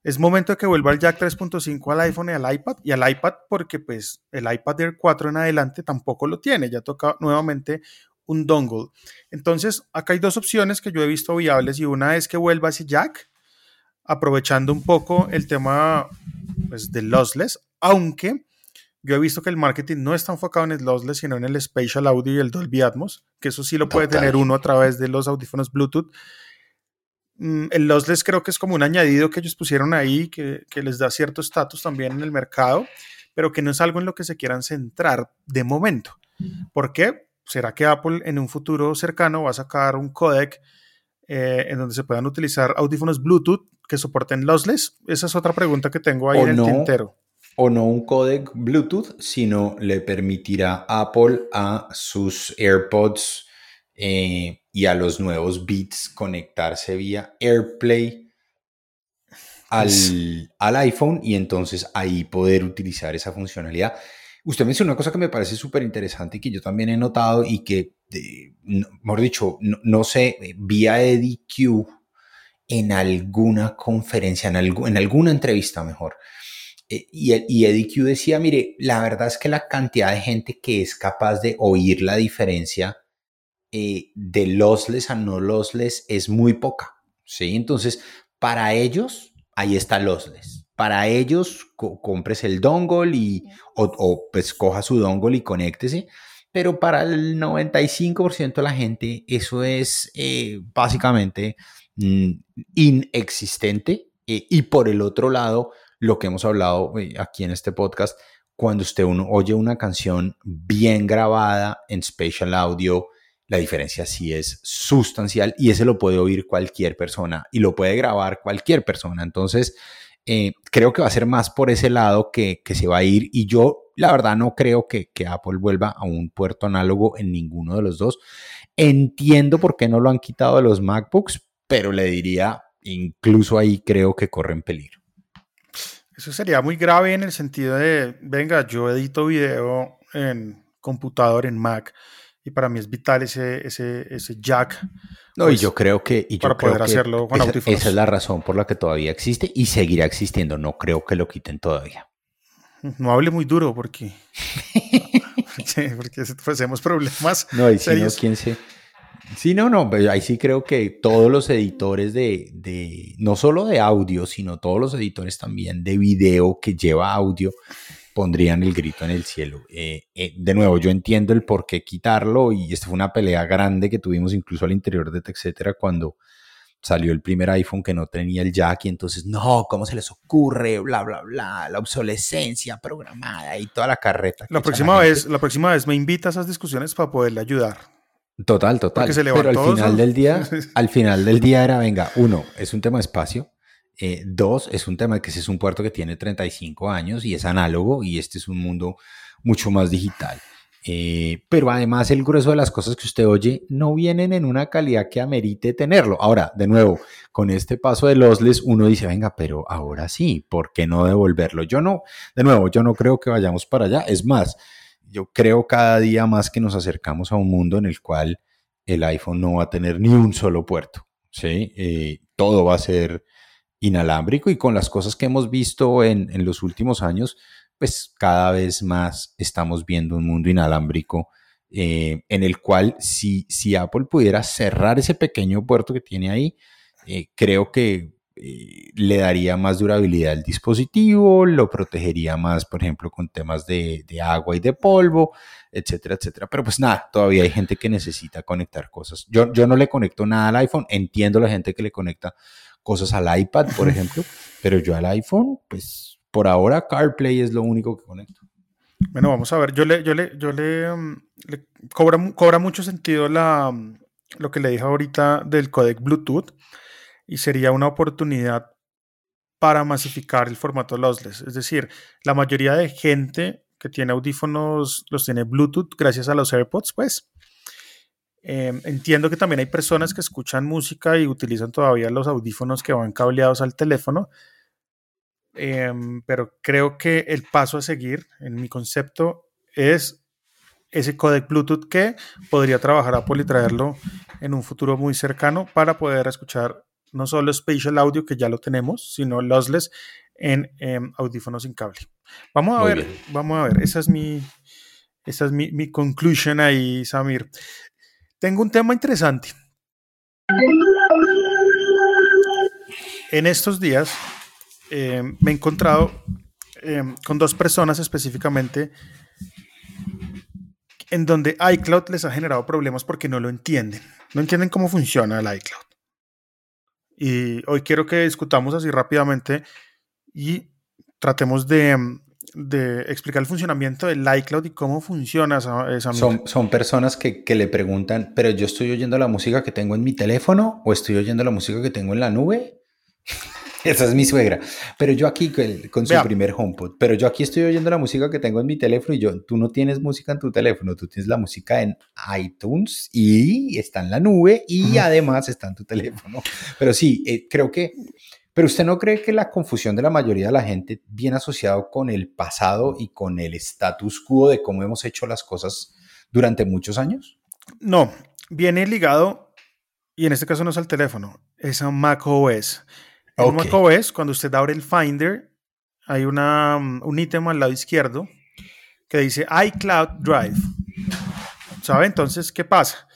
es momento de que vuelva el jack 3.5 al iPhone y al iPad y al iPad porque pues el iPad Air 4 en adelante tampoco lo tiene, ya toca nuevamente un dongle. Entonces, acá hay dos opciones que yo he visto viables y una es que vuelva ese jack aprovechando un poco el tema pues, de lossless, aunque yo he visto que el marketing no está enfocado en el lossless, sino en el spatial audio y el Dolby Atmos, que eso sí lo puede tener uno a través de los audífonos Bluetooth. Mm, el lossless creo que es como un añadido que ellos pusieron ahí, que, que les da cierto estatus también en el mercado, pero que no es algo en lo que se quieran centrar de momento. ¿Por qué? ¿Será que Apple en un futuro cercano va a sacar un codec eh, en donde se puedan utilizar audífonos Bluetooth que soporten lossless? Esa es otra pregunta que tengo ahí en el tintero o no un codec Bluetooth, sino le permitirá Apple a sus AirPods eh, y a los nuevos Beats conectarse vía AirPlay al, al, iPhone y entonces ahí poder utilizar esa funcionalidad. Usted mencionó una cosa que me parece súper interesante y que yo también he notado y que, eh, mejor dicho, no, sé, vía EDQ en alguna conferencia, en, en alguna entrevista mejor, eh, y, y Eddie Q decía, mire, la verdad es que la cantidad de gente que es capaz de oír la diferencia eh, de lossless a no lossless es muy poca, ¿sí? Entonces, para ellos, ahí está lossless. Para ellos, compres el dongle y, o, pues coja su dongle y conéctese. Pero para el 95% de la gente, eso es eh, básicamente mm, inexistente. y por el otro lado, lo que hemos hablado eh, aquí en este podcast, cuando usted uno oye una canción bien grabada en spatial audio, la diferencia sí es sustancial y ese lo puede oír cualquier persona y lo puede grabar cualquier persona. Entonces, eh, creo que va a ser más por ese lado que, se va a ir y yo la verdad no creo que, que, Apple vuelva a un puerto análogo en ninguno de los dos. Entiendo por qué no lo han quitado de los MacBooks, pero le diría, incluso ahí creo que corren peligro. Eso sería muy grave en el sentido de, venga, yo edito video en computador, en Mac, y para mí es vital ese, ese, ese jack. No, y pues, yo creo que... Y para poder hacerlo con esa, esa es la razón por la que todavía existe y seguirá existiendo. No creo que lo quiten todavía. No hable muy duro porque... [laughs] sí, porque pues, hacemos problemas. No, y si no, ¿quién se...? Sí, no, no, ahí sí creo que todos los editores de, de, no solo de audio, sino todos los editores también de video que lleva audio, pondrían el grito en el cielo. Eh, eh, de nuevo, yo entiendo el por qué quitarlo y esta fue una pelea grande que tuvimos incluso al interior de etcétera cuando salió el primer iPhone que no tenía el jack y entonces, no, ¿cómo se les ocurre? Bla, bla, bla, la obsolescencia programada y toda la carreta. La próxima, vez, la próxima vez me invita a esas discusiones para poderle ayudar. Total, total. Pero al final del día, [laughs] al final del día era, venga, uno, es un tema de espacio. Eh, dos, es un tema que ese es un puerto que tiene 35 años y es análogo y este es un mundo mucho más digital. Eh, pero además el grueso de las cosas que usted oye no vienen en una calidad que amerite tenerlo. Ahora, de nuevo, con este paso de lossless uno dice, venga, pero ahora sí, ¿por qué no devolverlo? Yo no, de nuevo, yo no creo que vayamos para allá. Es más, yo creo cada día más que nos acercamos a un mundo en el cual el iPhone no va a tener ni un solo puerto, ¿sí? Eh, todo va a ser inalámbrico y con las cosas que hemos visto en, en, los últimos años, pues cada vez más estamos viendo un mundo inalámbrico eh, en el cual si, si Apple pudiera cerrar ese pequeño puerto que tiene ahí, eh, creo que eh, le daría más durabilidad al dispositivo, lo protegería más, por ejemplo, con temas de, agua y de polvo, etcétera, etcétera. Pero pues nada, todavía hay gente que necesita conectar cosas. Yo, yo no le conecto nada al iPhone, entiendo la gente que le conecta cosas al iPad, por ejemplo, pero yo al iPhone, pues por ahora CarPlay es lo único que conecto. Bueno, vamos a ver, yo le, yo le, yo le, mm, cobra, cobra mucho sentido la, mm, lo que le dije ahorita del codec Bluetooth y sería una oportunidad para masificar el formato lossless. Es decir, la mayoría de gente que tiene audífonos los tiene Bluetooth gracias a los AirPods, pues. Em, entiendo que también hay personas que escuchan música y utilizan todavía los audífonos que van cableados al teléfono, em, pero creo que el paso a seguir, en mi concepto, es ese codec Bluetooth que podría trabajar Apple y traerlo en un futuro muy cercano para poder escuchar no solo Spatial Audio, que ya lo tenemos, sino lossless en em, audífonos sin cable. Vamos a ver, vamos a ver, esa es mi, esa es mi, mi conclusion ahí, Samir. Tengo un tema interesante. En estos días em, me he encontrado em, con dos personas específicamente en donde iCloud les ha generado problemas porque no lo entienden. No entienden cómo funciona el iCloud. Y hoy quiero que discutamos así rápidamente y tratemos de, explicar el funcionamiento del iCloud y cómo funciona esa, esa son, son, personas que, que, le preguntan, pero yo estoy oyendo la música que tengo en mi teléfono o estoy oyendo la música que tengo en la nube. [laughs] Esa es mi suegra. Pero yo aquí con su primer HomePod, pero yo aquí estoy oyendo la música que tengo en mi teléfono y yo, tú no tienes música en tu teléfono, tú tienes la música en iTunes y está en la nube y además está en tu teléfono. Pero sí, eh, creo que, pero usted no cree que la confusión de la mayoría de la gente viene asociado con el pasado y con el status quo de cómo hemos hecho las cosas durante muchos años? No, viene ligado, y en este caso no es al teléfono, es a macOS. En macOS, cuando usted abre el Finder, hay una, un ítem al lado izquierdo que dice iCloud Drive. ¿Sabe? Entonces, ¿qué pasa?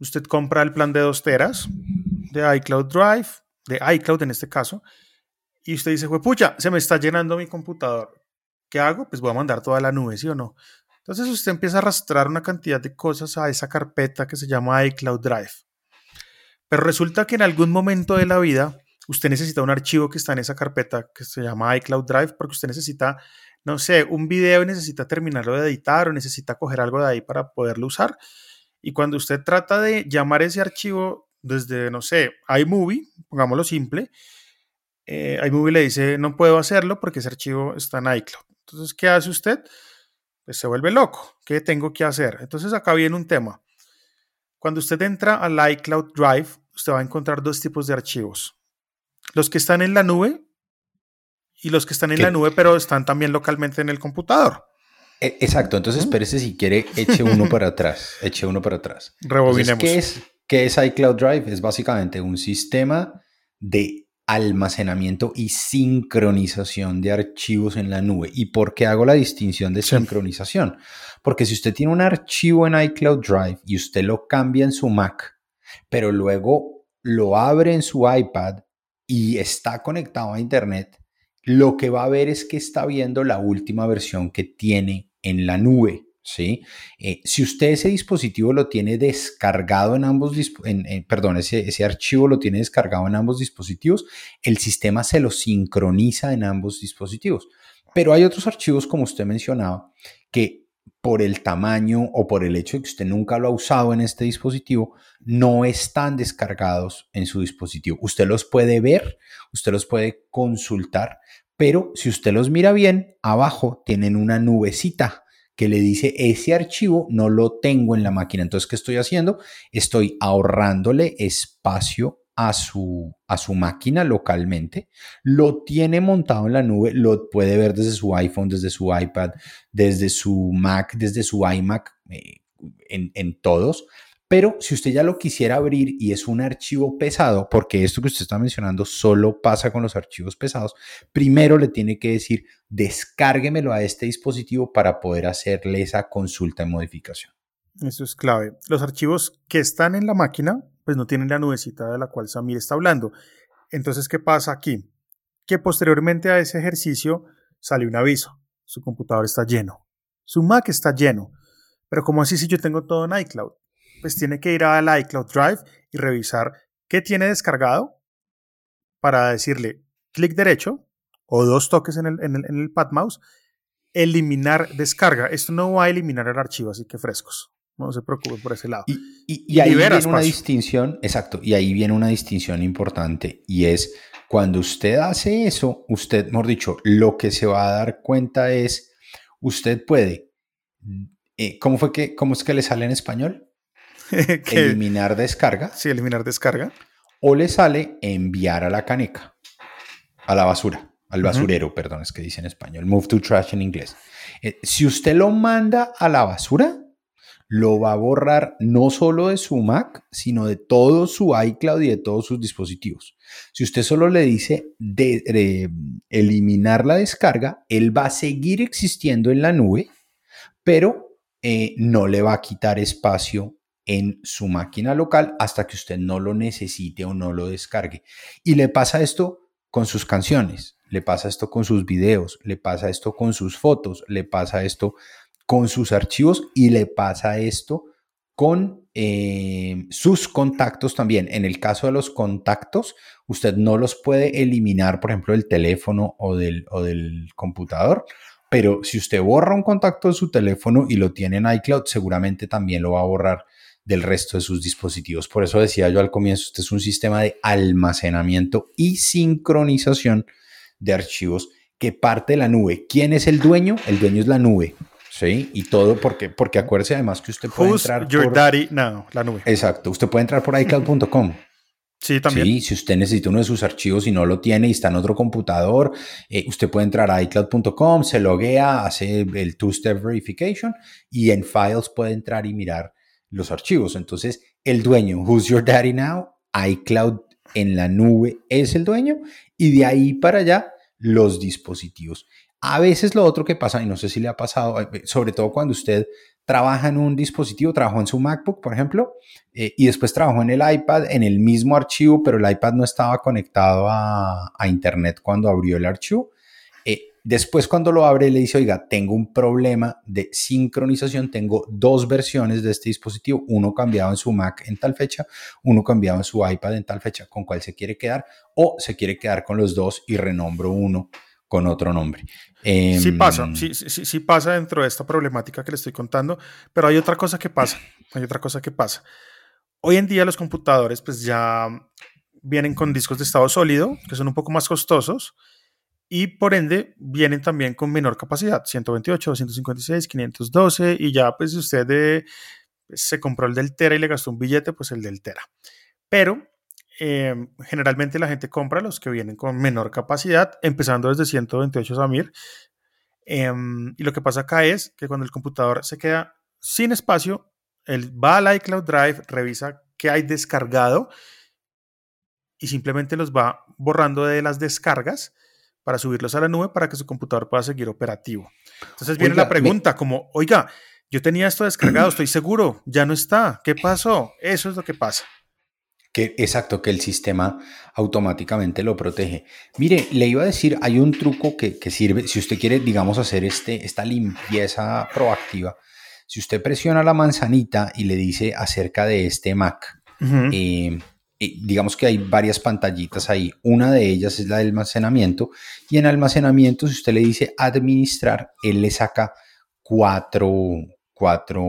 Usted compra el plan de dos teras de iCloud Drive, de iCloud en este caso, y usted dice, pucha, se me está llenando mi computador. ¿Qué hago? Pues voy a mandar toda la nube, ¿sí o no? Entonces usted empieza a arrastrar una cantidad de cosas a esa carpeta que se llama iCloud Drive. Pero resulta que en algún momento de la vida usted necesita un archivo que está en esa carpeta que se llama iCloud Drive porque usted necesita, no sé, un video y necesita terminarlo de editar o necesita coger algo de ahí para poderlo usar. Y cuando usted trata de llamar ese archivo desde, no sé, iMovie, pongámoslo simple, eh, iMovie le dice, no puedo hacerlo porque ese archivo está en iCloud. Entonces, ¿qué hace usted? Pues se vuelve loco. ¿Qué tengo que hacer? Entonces, acá viene un tema. Cuando usted entra al iCloud Drive, usted va a encontrar dos tipos de archivos los que están en la nube y los que están en la nube, pero están también localmente en el computador. E, exacto, entonces espérese si quiere, eche uno para atrás, eche uno para atrás. Rebobinemos. ¿qué, es, ¿Qué es iCloud Drive? Es básicamente un sistema de almacenamiento y sincronización de archivos en la nube. ¿Y por qué hago la distinción de sincronización? Porque si usted tiene un archivo en iCloud Drive y usted lo cambia en su Mac, pero luego lo abre en su iPad y está conectado a Internet, lo que va a ver es que está viendo la última versión que tiene en la nube. ¿Sí? Eh, si usted ese dispositivo lo tiene descargado en ambos, en, perdón, ese, ese archivo lo tiene descargado en ambos dispositivos, el sistema se lo sincroniza en ambos dispositivos. Pero hay otros archivos, como usted mencionaba, que por el tamaño o por el hecho de que usted nunca lo ha usado en este dispositivo, no están descargados en su dispositivo. Usted los puede ver, usted los puede consultar, pero si usted los mira bien, abajo tienen una nubecita que le dice ese archivo no lo tengo en la máquina. Entonces, ¿qué estoy haciendo? Estoy ahorrándole espacio a su, a su máquina localmente, lo tiene montado en la nube, lo puede ver desde su iPhone, desde su iPad, desde su Mac, desde su iMac, eh, en, en todos. Pero si usted ya lo quisiera abrir y es un archivo pesado, porque esto que usted está mencionando solo pasa con los archivos pesados, primero le tiene que decir, descárguemelo a este dispositivo para poder hacerle esa consulta y modificación. Eso es clave. Los archivos que están en la máquina, pues no tienen la nubecita de la cual Samir está hablando. Entonces, ¿qué pasa aquí? Que posteriormente a ese ejercicio sale un aviso. Su computador está lleno. Su Mac está lleno. Pero ¿cómo así si yo tengo todo en iCloud? Pues tiene que ir al iCloud Drive y revisar qué tiene descargado para decirle clic derecho o dos toques en el, en el, en el pad mouse, eliminar descarga. Esto no va a eliminar el archivo, así que frescos. No se preocupe por ese lado. Y, ahí viene una distinción, exacto, y ahí viene una distinción importante y es cuando usted hace eso, usted, mejor dicho, lo que se va a dar cuenta es, usted puede, eh, ¿cómo fue que, cómo es que le sale en español? [laughs] eliminar descarga. Sí, eliminar descarga. O le sale enviar a la caneca, a la basura, al basurero, perdón, es que dice en español, move to trash en inglés. Eh, si usted lo manda a la basura, lo va a borrar no solo de su Mac, sino de todo su iCloud y de todos sus dispositivos. Si usted solo le dice de, eliminar la descarga, él va a seguir existiendo en la nube, pero eh, no le va a quitar espacio en su máquina local hasta que usted no lo necesite o no lo descargue. Y le pasa esto con sus canciones, le pasa esto con sus videos, le pasa esto con sus fotos, le pasa esto con sus archivos y le pasa esto con eh, sus contactos también. En el caso de los contactos, usted no los puede eliminar, por ejemplo, del teléfono o del, o del computador, pero si usted borra un contacto de su teléfono y lo tiene en iCloud, seguramente también lo va a borrar del resto de sus dispositivos. Por eso decía yo al comienzo, este es un sistema de almacenamiento y sincronización de archivos que parte de la nube. ¿Quién es el dueño? El dueño es la nube. Sí, y todo porque, porque acuérdese además que usted puede entrar your daddy? No, la nube. Exacto, usted puede entrar por iCloud.com. Sí, también. Sí, si usted necesita uno de sus archivos y no lo tiene y está en otro computador, eh, usted puede entrar a iCloud.com, se loguea, hace el two-step verification y en Files puede entrar y mirar los archivos. Entonces, el dueño, who's your daddy now? iCloud en la nube es el dueño y de ahí para allá los dispositivos. A veces lo otro que pasa, y no sé si le ha pasado, eh, sobre todo cuando usted trabaja en un dispositivo, trabajó en su MacBook, por ejemplo, eh, y después trabajó en el iPad, en el mismo archivo, pero el iPad no estaba conectado a, Internet cuando abrió el archivo. Después cuando lo abre le dice, oiga, tengo un problema de sincronización, tengo dos versiones de este dispositivo, uno cambiado en su Mac en tal fecha, uno cambiado en su iPad en tal fecha, ¿con cuál se quiere quedar? O se quiere quedar con los dos y renombro uno con otro nombre. sí pasa, em, sí, sí, sí pasa dentro de esta problemática que le estoy contando, pero hay otra cosa que pasa, hay otra cosa que pasa. Hoy en día los computadores pues ya vienen con discos de estado sólido, que son un poco más costosos, y por ende vienen también con menor capacidad, 128, 256, 512, y ya pues si usted eh, se compró el del Tera y le gastó un billete, pues el del Tera. Pero Em, generalmente la gente compra los que vienen con menor capacidad, empezando desde 128 Samir. Em, y lo que pasa acá es que cuando el computador se queda sin espacio, él va al iCloud Drive, revisa qué hay descargado y simplemente los va borrando de las descargas para subirlos a la nube para que su computador pueda seguir operativo. Entonces viene la pregunta como, oiga, yo tenía esto descargado, estoy seguro, ya no está, ¿qué pasó? Eso es lo que pasa. Que, exacto, que el sistema automáticamente lo protege. Mire, le iba a decir, hay un truco que, sirve, si usted quiere, digamos, hacer este, esta limpieza proactiva, si usted presiona la manzanita y le dice acerca de este Mac, eh, eh, digamos que hay varias pantallitas ahí, una de ellas es la de almacenamiento, y en almacenamiento, si usted le dice administrar, él le saca cuatro, cuatro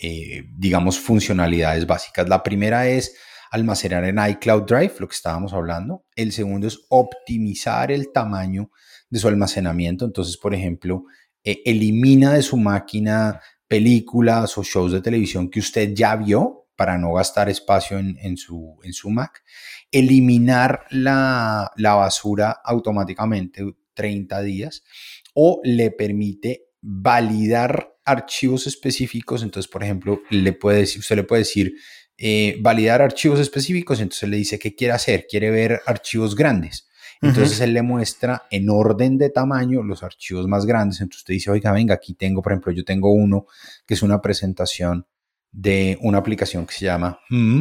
eh, digamos, funcionalidades básicas. La primera es almacenar en iCloud Drive, lo que estábamos hablando. El segundo es optimizar el tamaño de su almacenamiento. Entonces, por ejemplo, eh, elimina de su máquina películas o shows de televisión que usted ya vio para no gastar espacio en, su, en su Mac. Eliminar la, la basura automáticamente 30 días o le permite validar archivos específicos. Entonces, por ejemplo, le puede decir, usted le puede decir eh, validar archivos específicos. Entonces le dice qué quiere hacer. Quiere ver archivos grandes. Entonces él le muestra en orden de tamaño los archivos más grandes. Entonces usted dice, oiga, venga, aquí tengo, por ejemplo, yo tengo uno que es una presentación de una aplicación que se llama hmm,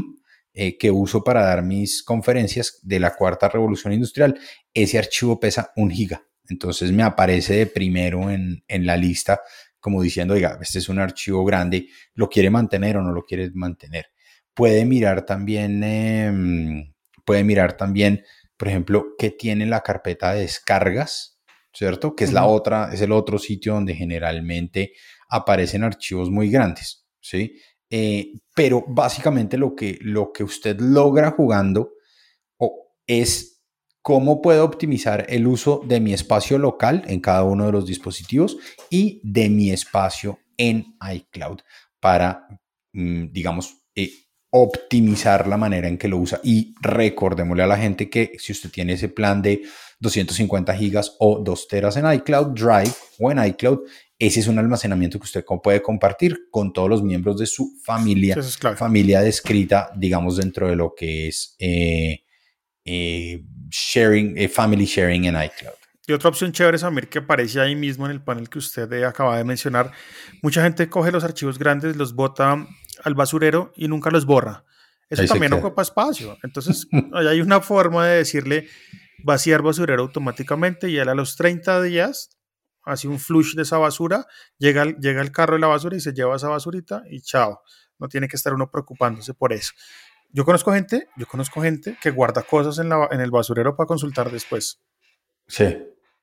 eh, que uso para dar mis conferencias de la cuarta revolución industrial. Ese archivo pesa un giga. Entonces me aparece de primero en, en la lista como diciendo, oiga, este es un archivo grande, ¿lo quiere mantener o no lo quiere mantener? Puede mirar también, em, puede mirar también, por ejemplo, qué tiene la carpeta de descargas, ¿cierto? Que es la otra, es el otro sitio donde generalmente aparecen archivos muy grandes, ¿sí? Eh, pero básicamente lo que, lo que usted logra jugando es cómo puedo optimizar el uso de mi espacio local en cada uno de los dispositivos y de mi espacio en iCloud para, mm, digamos, eh, optimizar la manera en que lo usa. Y recordémosle a la gente que si usted tiene ese plan de 250 gigas o 2 teras en iCloud Drive o en iCloud, ese es un almacenamiento que usted puede compartir con todos los miembros de su familia, familia descrita, digamos, dentro de lo que es eh, eh, sharing, eh, family sharing en iCloud. Y otra opción chévere, Samir, que aparece ahí mismo en el panel que usted acaba de mencionar. Mucha gente coge los archivos grandes, los bota al basurero y nunca los borra. Eso también ocupa espacio. Entonces, [laughs] hay una forma de decirle vaciar basurero automáticamente y él a los 30 días hace un flush de esa basura, llega, llega el carro de la basura y se lleva esa basurita y chao. No tiene que estar uno preocupándose por eso. Yo conozco gente, yo conozco gente que guarda cosas en, la, en el basurero para consultar después. Sí.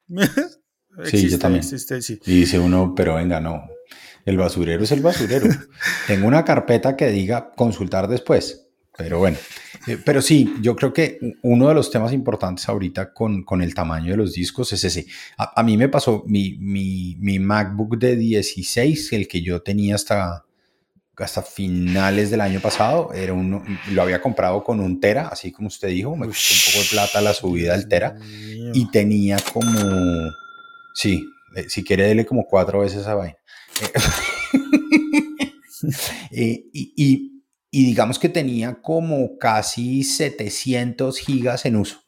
[laughs] sí, yo también. Y dice uno, pero venga, no. El basurero es el basurero. [laughs] Tengo una carpeta que diga consultar después. Pero bueno, pero sí, yo creo que uno de los temas importantes ahorita con, con el tamaño de los discos es ese. A, mí me pasó mi, mi, mi, MacBook de 16, el que yo tenía hasta, hasta finales del año pasado. Era un, lo había comprado con un Tera, así como usted dijo. Me costó un poco de plata la subida del Tera. Y tenía como. Sí, eh, si quiere, dele como cuatro veces esa vaina. Eh, [laughs] y, digamos que tenía como casi 700 gigas en uso.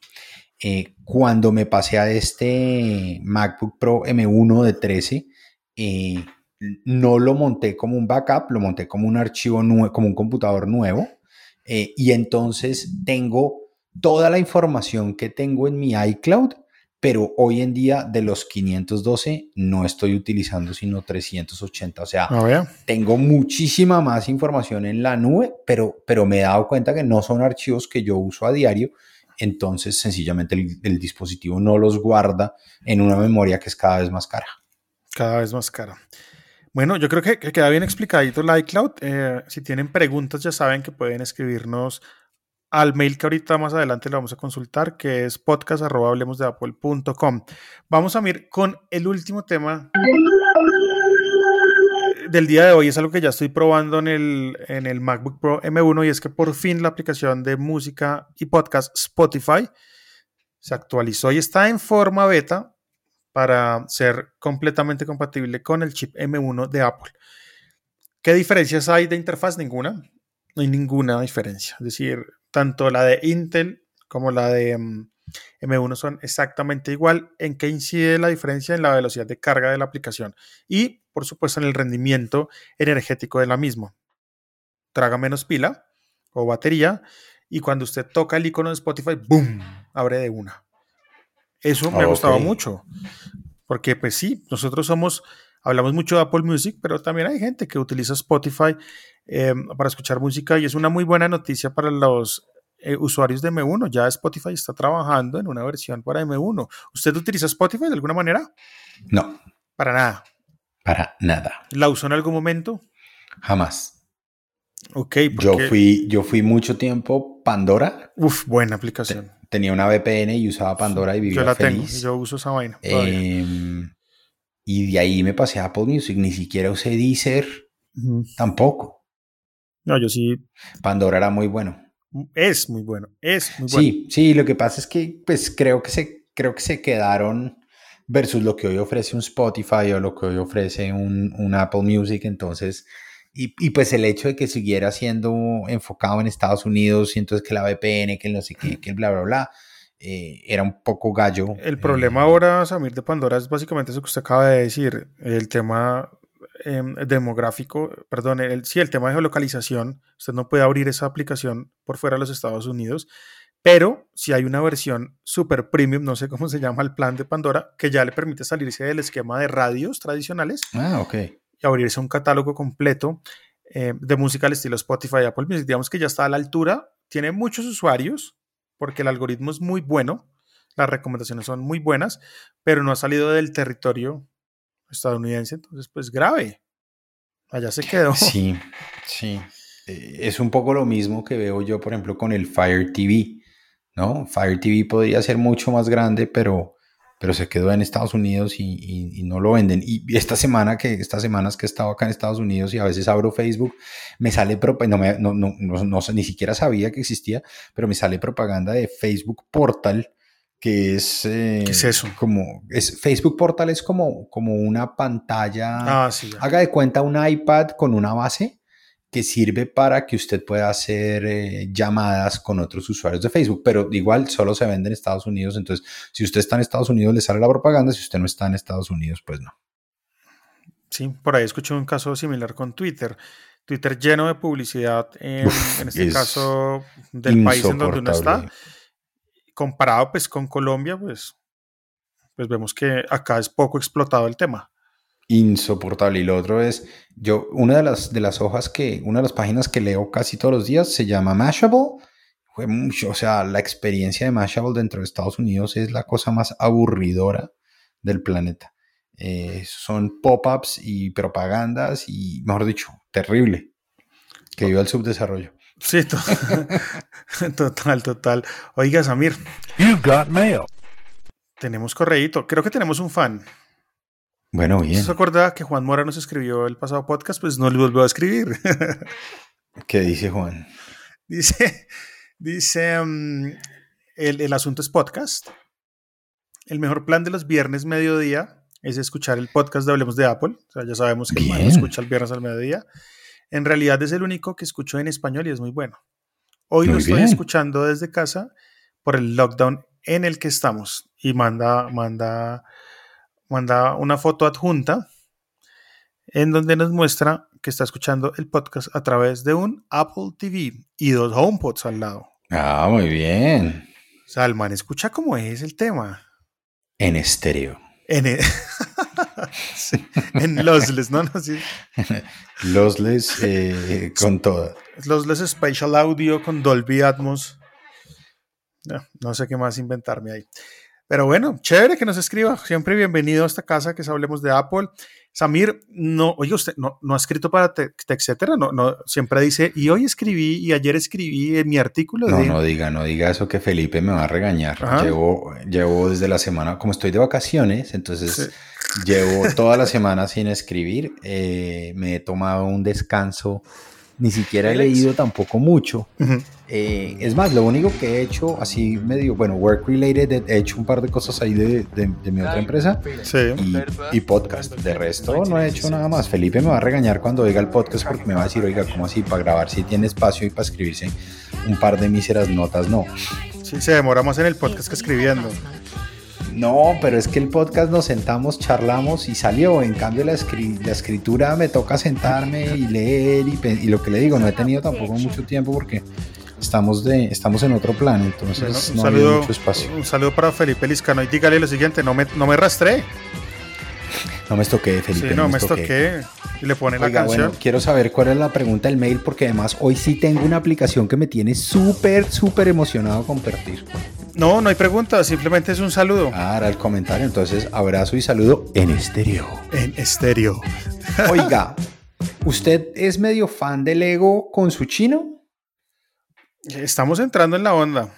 Eh, cuando me pasé a este MacBook Pro M1 de 13, no lo monté como un backup, lo monté como un archivo nuevo, como un computador nuevo. Eh, y entonces tengo toda la información que tengo en mi iCloud, pero hoy en día de los 512 no estoy utilizando sino 380. O sea, ah, tengo muchísima más información en la nube, pero, pero me he dado cuenta que no son archivos que yo uso a diario. Entonces, sencillamente el dispositivo no los guarda en una memoria que es cada vez más cara. Cada vez más cara. Bueno, yo creo que, queda bien explicadito el iCloud. Eh, si tienen preguntas, ya saben que pueden escribirnos al mail que ahorita más adelante le vamos a consultar, que es podcast.hablemosdeapple.com. Vamos a ir con el último tema del día de hoy. Es algo que ya estoy probando en el, en el MacBook Pro M1 y es que por fin la aplicación de música y podcast Spotify se actualizó y está en forma beta para ser completamente compatible con el chip M1 de Apple. ¿Qué diferencias hay de interfaz? Ninguna. No hay ninguna diferencia. Es decir, tanto la de Intel como la de M1 mm, son exactamente igual. ¿En qué incide la diferencia? En la velocidad de carga de la aplicación y, por supuesto, en el rendimiento energético de la misma. Traga menos pila o batería y cuando usted toca el icono de Spotify, ¡boom! abre de una. Eso me ha gustado mucho, porque pues sí, nosotros somos, hablamos mucho de Apple Music, pero también hay gente que utiliza Spotify em, para escuchar música y es una muy buena noticia para los eh, usuarios de M1. Ya Spotify está trabajando en una versión para M1. ¿Usted utiliza Spotify de alguna manera? No. Para nada. Para nada. ¿La usó en algún momento? Jamás. Ok. Yo, fui, yo fui mucho tiempo Pandora. Uf, buena aplicación tenía una VPN y usaba Pandora y vivía yo la feliz. Tengo, yo uso esa vaina. Em, y de ahí me pasé a Apple Music, ni siquiera usé Deezer, tampoco. No, yo sí. Pandora era muy bueno. Es muy bueno, es muy bueno. Sí, sí, lo que pasa es que pues creo que se, creo que se quedaron versus lo que hoy ofrece un Spotify o lo que hoy ofrece un, un Apple Music, entonces, y, y, pues el hecho de que siguiera siendo enfocado en Estados Unidos, y entonces que la VPN, que no sé qué, que el bla, bla, bla, eh, era un poco gallo. El problema eh, ahora, Samir, de Pandora es básicamente eso que usted acaba de decir, el tema em, demográfico, perdón, el, sí, el tema de geolocalización, usted no puede abrir esa aplicación por fuera de los Estados Unidos, pero si hay una versión super premium, no sé cómo se llama el plan de Pandora, que ya le permite salirse del esquema de radios tradicionales. Ah, ok. Y abrirse un catálogo completo eh, de música al estilo Spotify y Apple Music. Digamos que ya está a la altura, tiene muchos usuarios, porque el algoritmo es muy bueno, las recomendaciones son muy buenas, pero no ha salido del territorio estadounidense, entonces pues grave. Allá se quedó. Sí, sí. Eh, es un poco lo mismo que veo yo, por ejemplo, con el Fire TV, ¿no? Fire TV podría ser mucho más grande, pero, pero se quedó en Estados Unidos y, no lo venden. Y esta semana, que estas semanas que he estado acá en Estados Unidos y a veces abro Facebook, me sale, no, me, no, no, no, ni siquiera sabía que existía, pero me sale propaganda de Facebook Portal, que es, eh, ¿Qué es eso? Como, es, Facebook Portal es como, como una pantalla, ah, sí, haga de cuenta un iPad con una base que sirve para que usted pueda hacer eh, llamadas con otros usuarios de Facebook, pero igual solo se vende en Estados Unidos, entonces si usted está en Estados Unidos le sale la propaganda, si usted no está en Estados Unidos, pues no. Sí, por ahí escuché un caso similar con Twitter. Twitter lleno de publicidad, en, este caso del país en donde uno está. Comparado pues con Colombia, pues, pues vemos que acá es poco explotado el tema insoportable. Y lo otro es, yo, una de las, de las hojas que, una de las páginas que leo casi todos los días se llama Mashable. Fue mucho, o sea, la experiencia de Mashable dentro de Estados Unidos es la cosa más aburridora del planeta. Eh, son pop-ups y propagandas y, mejor dicho, terrible. Que viva el subdesarrollo. Sí, [laughs] total, total. Oiga, Samir. You got mail. Tenemos correíto. Creo que tenemos un fan. Bueno, bien. ¿Se acuerda que Juan Mora nos escribió el pasado podcast? Pues no le volvió a escribir. [laughs] ¿Qué dice Juan? Dice, dice, mm, el, el, asunto es podcast. El mejor plan de los viernes mediodía es escuchar el podcast de Hablemos de Apple. O sea, ya sabemos que Juan escucha el viernes al mediodía. En realidad es el único que escucho en español y es muy bueno. Hoy lo estoy escuchando desde casa por el lockdown en el que estamos. Y manda, manda manda una foto adjunta en donde nos muestra que está escuchando el podcast a través de un Apple TV y dos HomePods al lado. Ah, muy bien. Salman, escucha cómo es el tema. En estéreo. En, e- [laughs] en lossless, ¿no? no sí. [laughs] lossless eh, con todo. Lossless Spatial Audio con Dolby Atmos. No, no sé qué más inventarme ahí. Pero bueno, chévere que nos escriba. Siempre bienvenido a esta casa que Hablemos de Apple. Samir, no, oye, usted no, no ha escrito para TechCetera, no, no, siempre dice, y hoy escribí, y ayer escribí en mi artículo. No, no diga, no diga eso que Felipe me va a regañar. Llevo, llevo desde la semana, como estoy de vacaciones, entonces llevo toda la semana sin escribir. Eh, me he tomado un descanso ni siquiera he leído tampoco mucho. Eh, es más, lo único que he hecho, así medio, bueno, work related, he hecho un par de cosas ahí de, de, mi otra empresa y, podcast. De resto, no he hecho nada más. Felipe me va a regañar cuando oiga el podcast porque me va a decir, oiga, ¿cómo así? Para grabar si tiene espacio y para escribirse un par de míseras notas, no. Sí, se demora más en el podcast que escribiendo. No, pero es que el podcast nos sentamos, charlamos y salió. En cambio, la, escritura me toca sentarme y leer y, lo que le digo, no he tenido tampoco mucho tiempo porque estamos, de, estamos en otro plan, entonces no hay mucho espacio. Un saludo para Felipe Liscano y dígale lo siguiente, no me, no me rastré. No me estoqué, Felipe. Sí, no, me estoqué. Y le pone la canción. quiero saber cuál es la pregunta del mail porque además hoy sí tengo una aplicación que me tiene súper, súper emocionado a compartir. No, no hay pregunta, simplemente es un saludo. Ah, era el comentario, entonces abrazo y saludo en estéreo. En estéreo. Oiga, ¿usted es medio fan del Lego con su chino? Estamos entrando en la onda.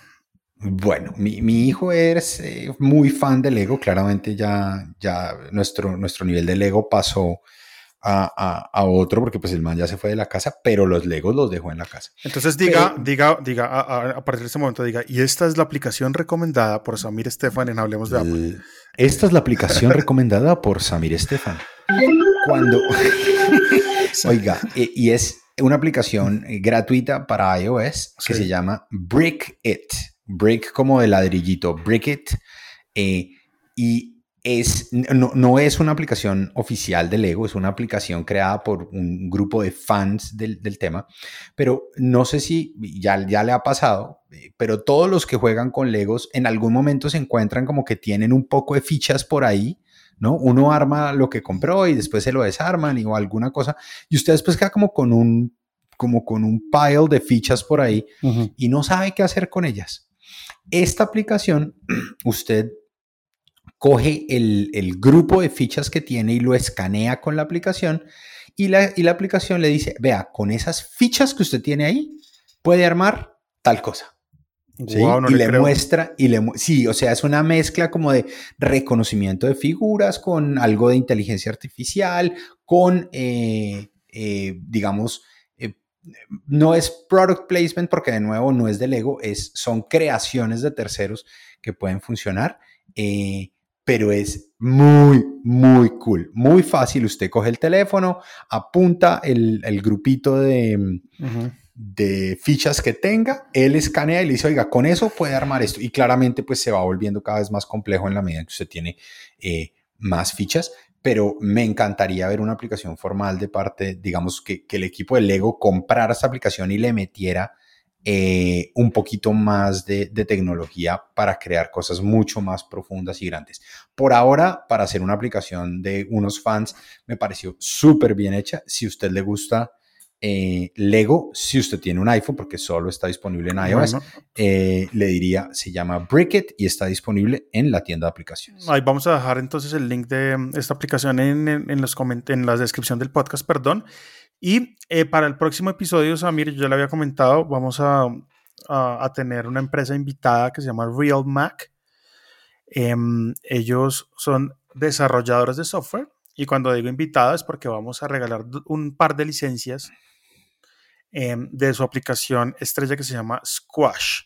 Bueno, mi, hijo es eh, muy fan del Lego, claramente ya, ya nuestro, nuestro nivel de Lego pasó, a, a, otro porque pues el man ya se fue de la casa, pero los Legos los dejó en la casa. Entonces diga, diga, diga, a, partir de ese momento diga, y esta es la aplicación recomendada por Samir Estefan en Hablemos de Apple. Esta es la aplicación [laughs] recomendada por Samir Estefan. Cuando, [laughs] [laughs] oiga, y es una aplicación gratuita para iOS que se llama Brick It. Brick como de ladrillito, Brick It. Eh, y es, no, es una aplicación oficial de Lego, es una aplicación creada por un grupo de fans del, tema, pero no sé si ya, ya le ha pasado, eh, pero todos los que juegan con Legos en algún momento se encuentran como que tienen un poco de fichas por ahí, ¿no? Uno arma lo que compró y después se lo desarman y, o alguna cosa, y usted después queda como con un, como con un pile de fichas por ahí y no sabe qué hacer con ellas. Esta aplicación, [clears throat] usted coge el, grupo de fichas que tiene y lo escanea con la aplicación y la, y la aplicación le dice, vea, con esas fichas que usted tiene ahí, puede armar tal cosa. Y le, muestra, y le sí, o sea, es una mezcla como de reconocimiento de figuras con algo de inteligencia artificial, con, eh, eh, digamos, eh, no es product placement porque de nuevo no es de Lego, es, son creaciones de terceros que pueden funcionar pero es muy, muy cool, muy fácil. Usted coge el teléfono, apunta el, grupito de, de, fichas que tenga, él escanea y le dice, oiga, con eso puede armar esto. Y claramente pues se va volviendo cada vez más complejo en la medida que usted tiene eh, más fichas, pero me encantaría ver una aplicación formal de parte, digamos, que, que el equipo de Lego comprara esta aplicación y le metiera eh, un poquito más de, tecnología para crear cosas mucho más profundas y grandes. Por ahora, para hacer una aplicación de unos fans, me pareció súper bien hecha. Si a usted le gusta eh, Lego, si usted tiene un iPhone, porque solo está disponible en iOS, eh, le diría, se llama Brickit y está disponible en la tienda de aplicaciones. Ahí vamos a dejar entonces el link de esta aplicación en, en, los en la descripción del podcast, perdón. Y eh, para el próximo episodio, Samir, yo ya le había comentado, vamos a, a, tener una empresa invitada que se llama Real Mac. Em, ellos son desarrolladores de software y cuando digo invitada es porque vamos a regalar un par de licencias em, de su aplicación estrella que se llama Squash.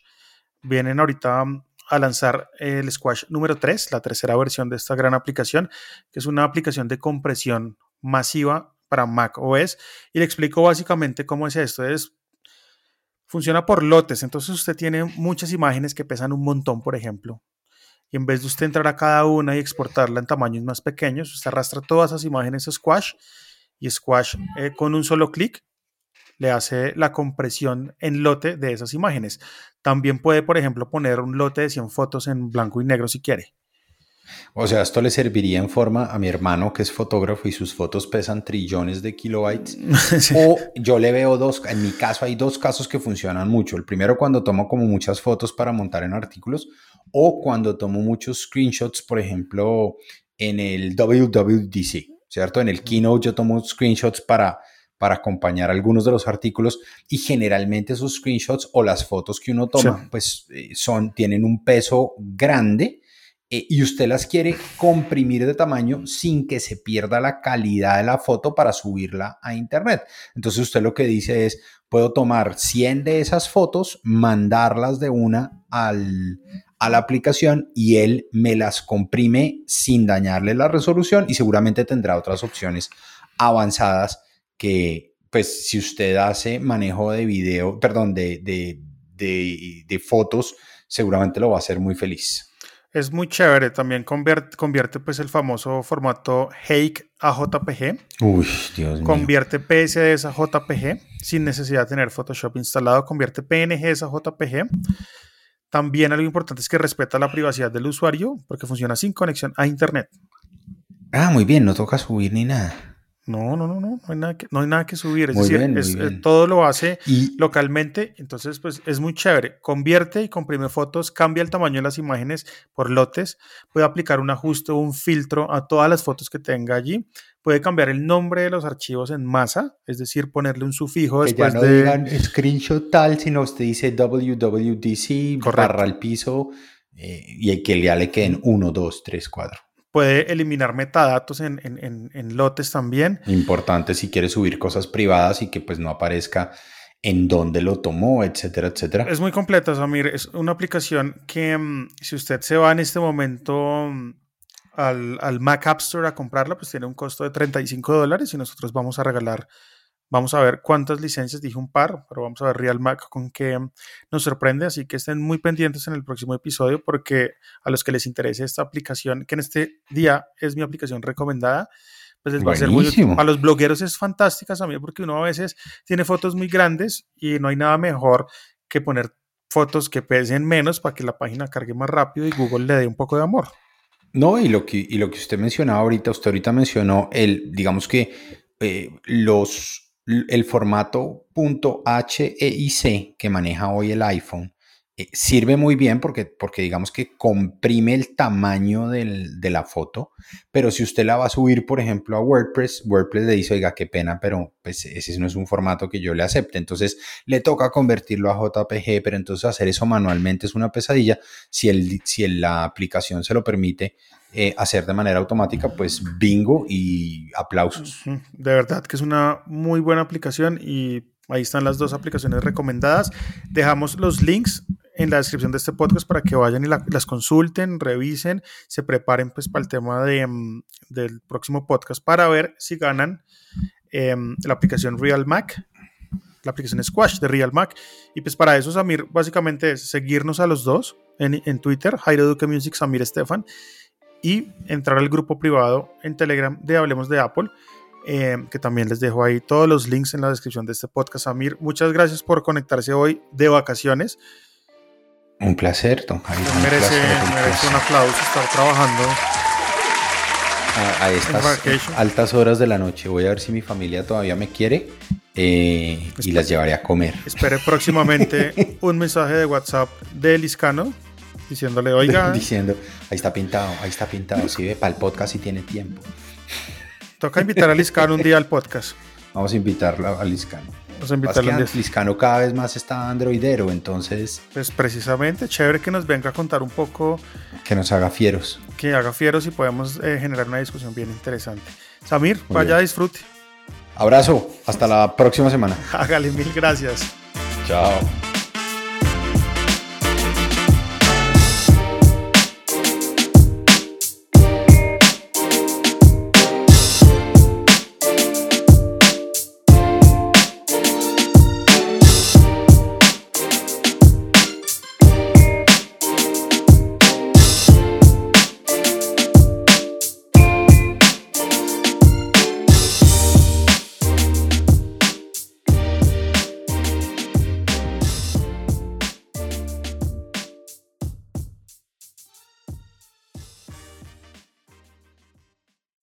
Vienen ahorita a lanzar el Squash número 3, la tercera versión de esta gran aplicación, que es una aplicación de compresión masiva para Mac OS y le explico básicamente cómo es esto. Es, funciona por lotes, entonces usted tiene muchas imágenes que pesan un montón, por ejemplo, y en vez de usted entrar a cada una y exportarla en tamaños más pequeños, usted arrastra todas esas imágenes a Squash y Squash eh, con un solo clic le hace la compresión en lote de esas imágenes. También puede, por ejemplo, poner un lote de 100 fotos en blanco y negro si quiere. O sea, esto le serviría en forma a mi hermano que es fotógrafo y sus fotos pesan trillones de kilobytes. [laughs] O yo le veo dos, en mi caso hay dos casos que funcionan mucho. El primero cuando tomo como muchas fotos para montar en artículos o cuando tomo muchos screenshots, por ejemplo, en el WWDC, ¿cierto? En el keynote yo tomo screenshots para para acompañar algunos de los artículos y generalmente esos screenshots o las fotos que uno toma pues eh, son tienen un peso grande eh, y usted las quiere comprimir de tamaño sin que se pierda la calidad de la foto para subirla a internet. Entonces usted lo que dice es, puedo tomar 100 de esas fotos, mandarlas de una al, a la aplicación y él me las comprime sin dañarle la resolución y seguramente tendrá otras opciones avanzadas que pues si usted hace manejo de video, perdón, de, de, de, de fotos, seguramente lo va a hacer muy feliz. Es muy chévere, también convierte, convierte pues el famoso formato Hake a JPG. Uy, Dios mío. Convierte PSDs a JPG sin necesidad de tener Photoshop instalado, convierte PNGs a JPG. También algo importante es que respeta la privacidad del usuario porque funciona sin conexión a internet. Ah, muy bien, no toca subir ni nada. No, no, no, no, no hay nada que, no hay nada que subir. Es decir, eh, todo lo hace localmente, entonces pues es muy chévere. Convierte y comprime fotos, cambia el tamaño de las imágenes por lotes, puede aplicar un ajuste o un filtro a todas las fotos que tenga allí, puede cambiar el nombre de los archivos en masa, es decir, ponerle un sufijo que después ya no de... digan screenshot tal, sino usted dice WWDC, barra al piso eh, y que ya le queden 1, 2, 3, 4. Puede eliminar metadatos en, en, en, lotes también. Importante si quiere subir cosas privadas y que pues no aparezca en dónde lo tomó, etcétera, etcétera. Es muy completa, Samir. Es una aplicación que mm, si usted se va en este momento mm, al, al, Mac App Store a comprarla, pues tiene un costo de 35 dólares y nosotros vamos a regalar, vamos a ver cuántas licencias, dije un par, pero vamos a ver Real Mac con qué nos sorprende, así que estén muy pendientes en el próximo episodio porque a los que les interese esta aplicación, que en este día es mi aplicación recomendada, pues les va a ser muy útil. A los blogueros es fantástica también porque uno a veces tiene fotos muy grandes y no hay nada mejor que poner fotos que pesen menos para que la página cargue más rápido y Google le dé un poco de amor. No, y lo que, y lo que usted mencionaba ahorita, usted ahorita mencionó el, digamos que eh, los, el formato .heic que maneja hoy el iPhone eh, sirve muy bien porque, porque digamos que comprime el tamaño del, de la foto, pero si usted la va a subir, por ejemplo, a WordPress, WordPress le dice, oiga, qué pena, pero pues ese no es un formato que yo le acepte. Entonces le toca convertirlo a JPG, pero entonces hacer eso manualmente es una pesadilla. Si, el, si la aplicación se lo permite eh, hacer de manera automática, pues bingo y aplausos. De verdad que es una muy buena aplicación y ahí están las dos aplicaciones recomendadas. Dejamos los links en la descripción de este podcast para que vayan y las consulten, revisen, se preparen pues para el tema de, mm, del próximo podcast para ver si ganan em, la aplicación Real Mac, la aplicación Squash de Real Mac. Y pues para eso, Samir, básicamente es seguirnos a los dos en, en Twitter, Jairo Duque Music, Samir Estefan, y entrar al grupo privado en Telegram de Hablemos de Apple. Em, que también les dejo ahí todos los links en la descripción de este podcast. Samir, muchas gracias por conectarse hoy de vacaciones. Un placer, don Jaime. Merece, un aplauso estar trabajando. A, estas altas horas de la noche. Voy a ver si mi familia todavía me quiere eh, y las llevaré a comer. Espere próximamente [laughs] un mensaje de WhatsApp de Liscano diciéndole, oiga. [laughs] Diciendo, ahí está pintado, ahí está pintado. Si ve para el podcast si tiene tiempo. Toca invitar a Liscano un día al podcast. Vamos a invitarlo a Liscano. Invitarlo a Liscano cada vez más está androidero, entonces. Pues precisamente, chévere que nos venga a contar un poco. Que nos haga fieros. Que haga fieros y podemos eh, generar una discusión bien interesante. Samir, vaya disfrute. Abrazo, hasta la próxima semana. [laughs] Hágale mil gracias. Chao.